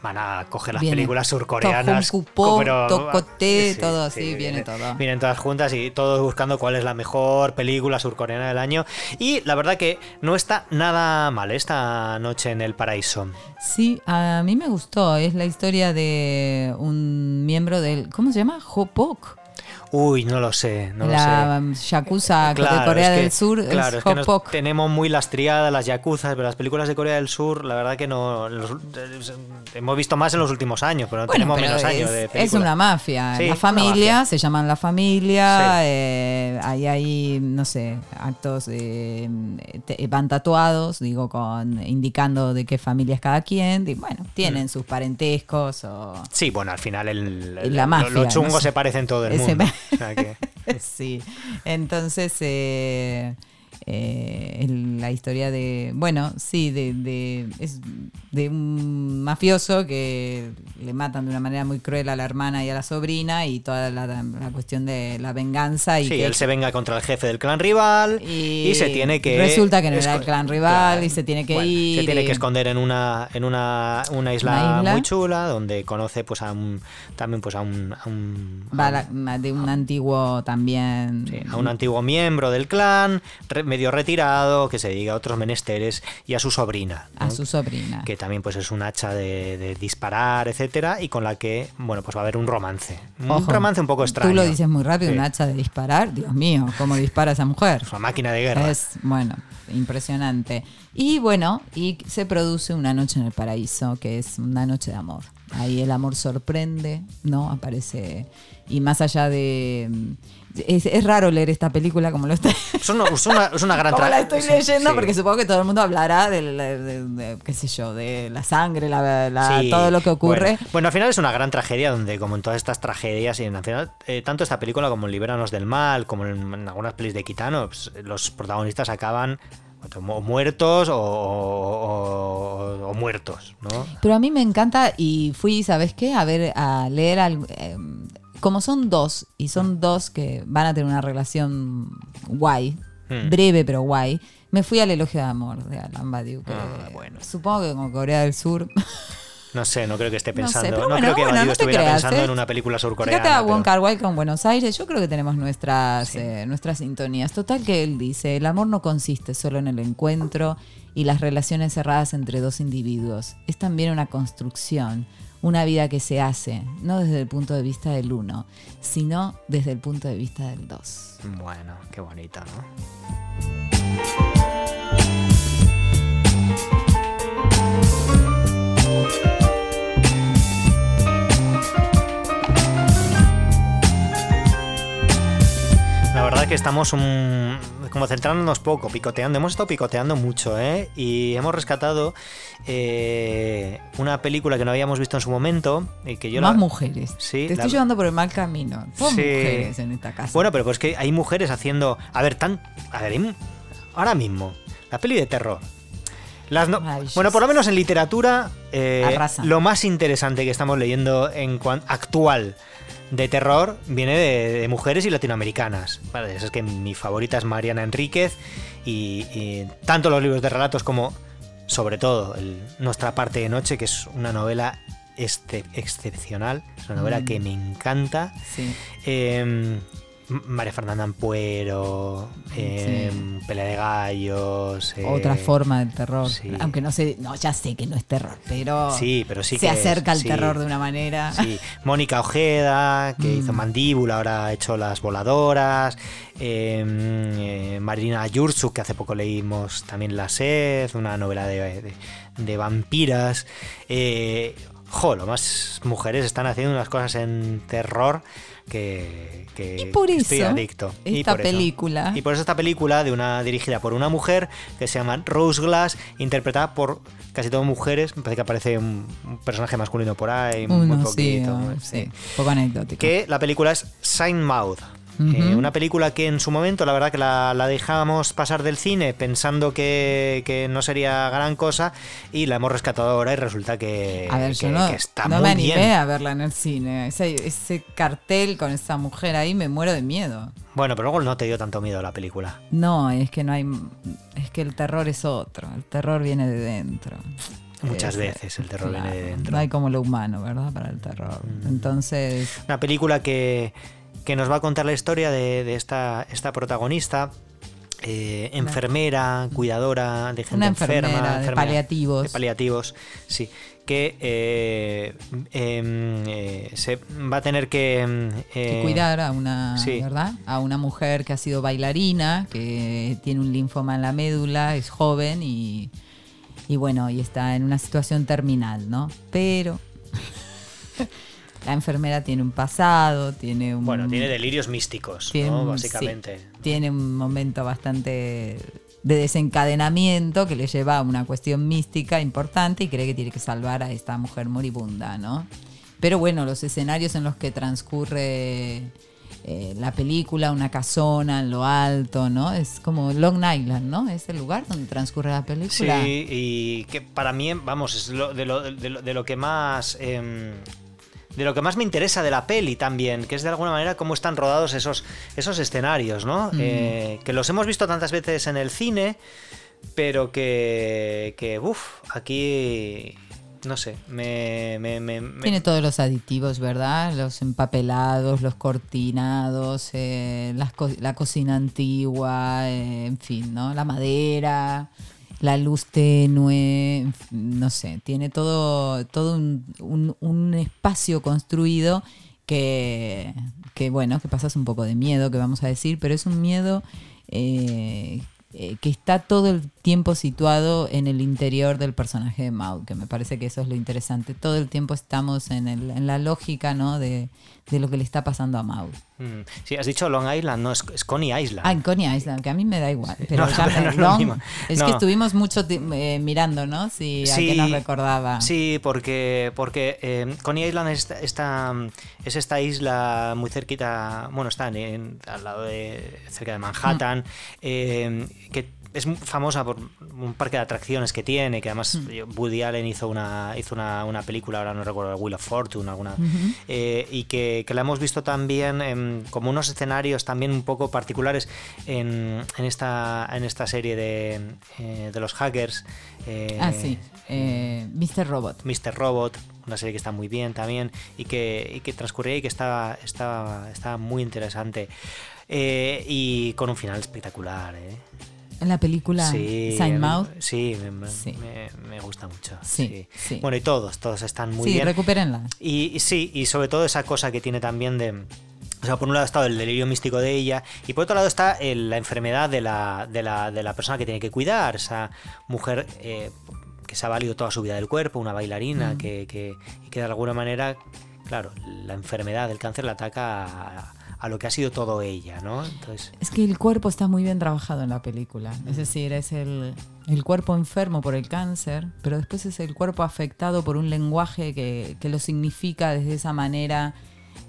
van a coger las Viene películas surcoreanas. Pero- Tocote, todo así, viene todo. Vienen todas juntas y todos buscando cuál es la mejor película surcoreana del año. Y la verdad que no está nada mal esta noche en el paraíso. Sí, a mí me gustó. Es la historia de un miembro del. ¿Cómo se llama? Hopok. Uy, no lo sé, no lo sé. la um, Yakuza de Corea es que- del Sur claro, es es que nos tenemos muy las triadas, las yakuzas, pero las películas de Corea del Sur, la verdad que no. los- hemos visto más en los últimos años, pero no Bueno, tenemos pero menos es, años de es películas. una mafia. Sí, la una familia, mafia. se llaman la familia, Sí. eh, ahí hay, no sé, actos, eh, te- van tatuados, digo, con indicando de qué familia es cada quien. y bueno, tienen Mm. sus parentescos o... Sí, bueno, al final el, el- La mafia, lo chungo no sé. se parece en todo el mundo. sí, entonces... eh, eh, la historia de, bueno, sí, de, de, es de un mafioso que le matan de una manera muy cruel a la hermana y a la sobrina y toda la, cuestión de la venganza. Y sí, que él se venga contra el jefe del clan rival y, se tiene que... Resulta que no era el clan rival y se tiene que ir. Se tiene que esconder en una, en una, una, isla, muy chula donde conoce pues a un, también pues a un... A un, de un antiguo también... a un antiguo miembro del clan, medio retirado, que se dedica a otros menesteres y a su sobrina. A su sobrina. Que también pues es un hacha de, disparar, etcétera, y con la que, bueno, pues va a haber un romance. un romance un poco extraño. Tú lo dices muy rápido, un hacha de disparar, Dios mío, ¿cómo dispara esa mujer? Es una máquina de guerra. Es, bueno, impresionante. Y bueno, y se produce una noche en el paraíso, que es una noche de amor. Ahí el amor sorprende, ¿no? Aparece. Y más allá de es, raro leer esta película como lo está. Es una, es una, gran Como la estoy leyendo, porque supongo que todo el mundo hablará de, qué sé yo, de la sangre, la, todo lo que ocurre. Bueno, al final es una gran tragedia donde, como en todas estas tragedias, y al final, eh, tanto esta película como en Libéranos del Mal, como en, algunas pelis de Kitano, pues, los protagonistas acaban o muertos o, muertos, ¿no? Pero a mí me encanta y fui, ¿sabes qué? A ver, a leer al, em, como son dos, y son dos que van a tener una relación guay, hmm. breve pero guay, me fui al elogio de amor de Alan Badiou. Ah, bueno. Supongo que como Corea del Sur. No sé, no creo que esté pensando. No, creo que bueno, estuviera pensando en ¿eh? una película surcoreana. Fíjate a Wong Kar con Buenos Aires. Yo creo que tenemos nuestras, eh, nuestras sintonías. Total que él dice: el amor no consiste solo en el encuentro y las relaciones cerradas entre dos individuos. Es también una construcción una vida que se hace, no desde el punto de vista del uno, sino desde el punto de vista del dos. Bueno, qué bonito, ¿no? La verdad que estamos un, como centrándonos poco, picoteando. Hemos estado picoteando mucho, ¿eh? Y hemos rescatado eh, una película que no habíamos visto en su momento. Y que yo Más mujeres. Sí, Te estoy llevando por el mal camino. Son mujeres en esta casa. Bueno, pero pues que hay mujeres haciendo. A ver, tan. A ver, ahora mismo, la peli de terror. Las bueno, por lo menos en literatura, eh, lo más interesante que estamos leyendo en actual de terror viene de, mujeres y latinoamericanas. Vale, es que mi favorita es Mariana Enríquez y, tanto los libros de relatos como, sobre todo, Nuestra parte de noche, que es una novela este, excepcional, es una novela mm. que me encanta. Sí. Em, María Fernanda Ampuero, eh, Pelea de Gallos. Eh, Otra forma del terror. Aunque no sé, no, ya sé que no es terror, pero, sí, pero sí se acerca al terror de una manera. Sí, Mónica Ojeda, que hizo mm. Mandíbula, ahora ha hecho Las Voladoras. Em, eh, Marina Yursu, que hace poco leímos también La Sed, una novela de, de, vampiras. Eh, jo, lo más mujeres están haciendo unas cosas en terror que, y por eso estoy adicto. Esta película. Y por eso esta película de una dirigida por una mujer que se llama Rose Glass, interpretada por casi todas mujeres. Me parece que aparece un, personaje masculino por ahí, muy poquito. Sí, poco anecdótico. Que la película es Sign Mouth. Eh, una película que en su momento, la verdad que la, la dejamos pasar del cine pensando que, no sería gran cosa y la hemos rescatado ahora y resulta que, a ver, yo no, no me animé a verla en el cine. Ese, ese cartel con esa mujer ahí me muero de miedo. Bueno, pero luego no te dio tanto miedo la película. No, es que no hay. Es que el terror es otro. El terror viene de dentro. Muchas veces el terror viene de dentro. No hay como lo humano, ¿verdad? Para el terror. Mm. Entonces. Una película que que nos va a contar la historia de, esta, esta protagonista. Eh, enfermera, cuidadora de gente enferma, de paliativos. De paliativos, sí. Que eh, em, eh, se va a tener que, em, cuidar a una, ¿verdad? A una mujer que ha sido bailarina, que tiene un linfoma en la médula, es joven y, y bueno, y está en una situación terminal, ¿no? Pero la enfermera tiene un pasado, tiene un... Bueno, tiene delirios místicos, ¿no? Básicamente. tiene un momento bastante de desencadenamiento que le lleva a una cuestión mística importante y cree que tiene que salvar a esta mujer moribunda, ¿no? Pero bueno, los escenarios en los que transcurre eh, la película, una casona en lo alto, ¿no? Es como Long Island, ¿no? Es el lugar donde transcurre la película. Sí, y que para mí, vamos, es lo, de, lo, de, lo, que más... Em, de lo que más me interesa de la peli también, que es de alguna manera cómo están rodados esos, esos escenarios, ¿no? Eh, que los hemos visto tantas veces en el cine, pero que, que uff, aquí no sé, me, Tiene todos los aditivos, ¿verdad? Los empapelados, los cortinados, eh, la cocina antigua, eh, en fin, ¿no? La madera, la luz tenue, no sé, tiene todo, todo un, espacio construido que, que, bueno, que pasas un poco de miedo, que vamos a decir, pero es un miedo eh, eh, que está todo el tiempo situado en el interior del personaje de Maud, que me parece que eso es lo interesante. Todo el tiempo estamos en, el, en la lógica ¿no? de, de lo que le está pasando a Maud. Mm. Sí, has dicho Long Island, no, es, Coney Island. Ah, en Coney Island, que a mí me da igual. Pero no, es, que estuvimos mucho eh, mirando, ¿no? Si a qué nos recordaba. Sí, porque, porque eh, Coney Island es esta, es esta isla muy cerquita, bueno, está en, al lado de, cerca de Manhattan, mm. eh, que es famosa por un parque de atracciones que tiene, que además mm. Woody Allen hizo una hizo una, una, película, ahora no recuerdo, Wheel of Fortune, alguna, eh, y que, que, la hemos visto también como unos escenarios también un poco particulares en, en esta, en esta serie de, eh, de los hackers. Eh, ah, sí, Mr. Robot. Mr. Robot, una serie que está muy bien también y que, y que transcurría y que está, está, está muy interesante. y con un final espectacular. ¿eh? En la película sí, Mouth. Sí, me, gusta mucho. Sí, Bueno, y todos, todos están muy bien. Sí, recupérenla. Y, sí, y sobre todo esa cosa que tiene también de... O sea, por un lado está el delirio místico de ella y por otro lado está la enfermedad de la, de, la, de la persona que tiene que cuidar, esa mujer eh, que se ha valido toda su vida del cuerpo, una bailarina, mm. que, que, que de alguna manera, claro, la enfermedad del cáncer la ataca a, a lo que ha sido todo ella, ¿no? Entonces... Es que el cuerpo está muy bien trabajado en la película. Es decir, es el, el cuerpo enfermo por el cáncer, pero después es el cuerpo afectado por un lenguaje que, que lo significa desde esa manera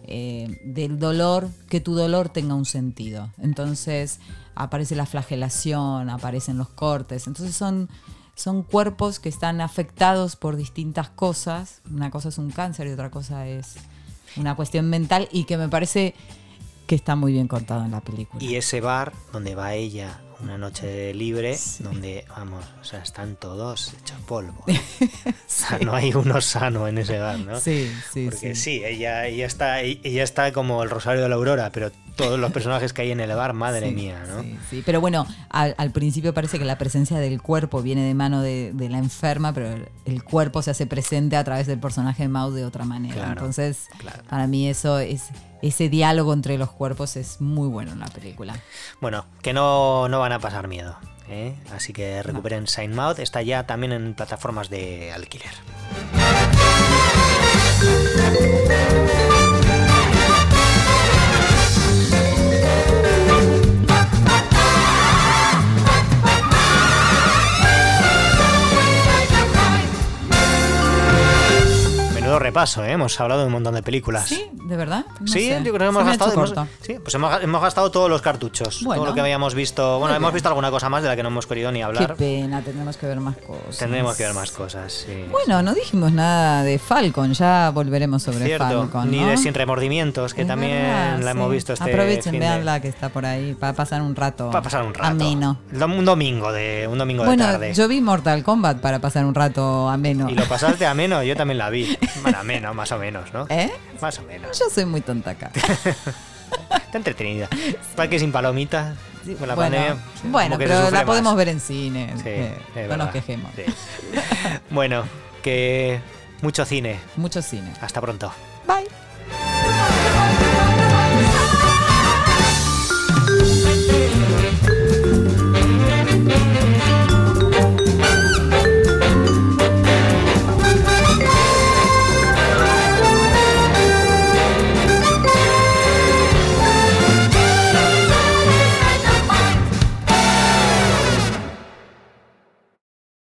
eh, del dolor, que tu dolor tenga un sentido. Entonces aparece la flagelación, aparecen los cortes. Entonces son, son cuerpos que están afectados por distintas cosas. Una cosa es un cáncer y otra cosa es una cuestión mental y que me parece que está muy bien contado en la película. Y ese bar donde va ella una noche libre, donde, vamos, o sea, están todos hechos polvo. O sea, no hay uno sano en ese bar, ¿no? Sí, sí, Porque sí, ella, ella, está, ella está como el Rosario de la Aurora, pero todos los personajes que hay en el bar, madre mía, ¿no? Sí, sí, pero bueno, al, principio parece que la presencia del cuerpo viene de mano de, la enferma, pero el, cuerpo se hace presente a través del personaje de Maud de otra manera. Entonces, para mí eso es ese diálogo entre los cuerpos es muy bueno en la película. Bueno, que no, no van a pasar miedo. ¿eh? Así que recuperen Sign Mouth. Está ya también en plataformas de alquiler. Repaso, ¿eh? hemos hablado de un montón de películas. Sí, de verdad. sí, yo creo que hemos gastado. sí, pues hemos, gastado todos los cartuchos. Todo lo que habíamos visto. Bueno, hemos visto alguna cosa más de la que no hemos querido ni hablar. Qué pena, tendremos que ver más cosas. Tendremos que ver más cosas, sí. Bueno, no dijimos nada de Falcon, ya volveremos sobre Falcon. Ni de Sin Remordimientos, que también la hemos visto este Aprovechen, veanla que está por ahí, para pasar un rato. Para pasar un rato. Ameno. Un domingo de, un domingo de tarde. Yo vi Mortal Kombat para pasar un rato ameno. Y lo pasaste ameno, yo también la vi. Bueno, ameno, más o menos, ¿no? ¿Eh? Más o menos. Yo soy muy tonta acá. Está entretenida. Para que sin palomitas. bueno, bueno pero la podemos ver en cine. Sí, no nos quejemos. bueno, que mucho cine. Mucho cine. Hasta pronto. Bye.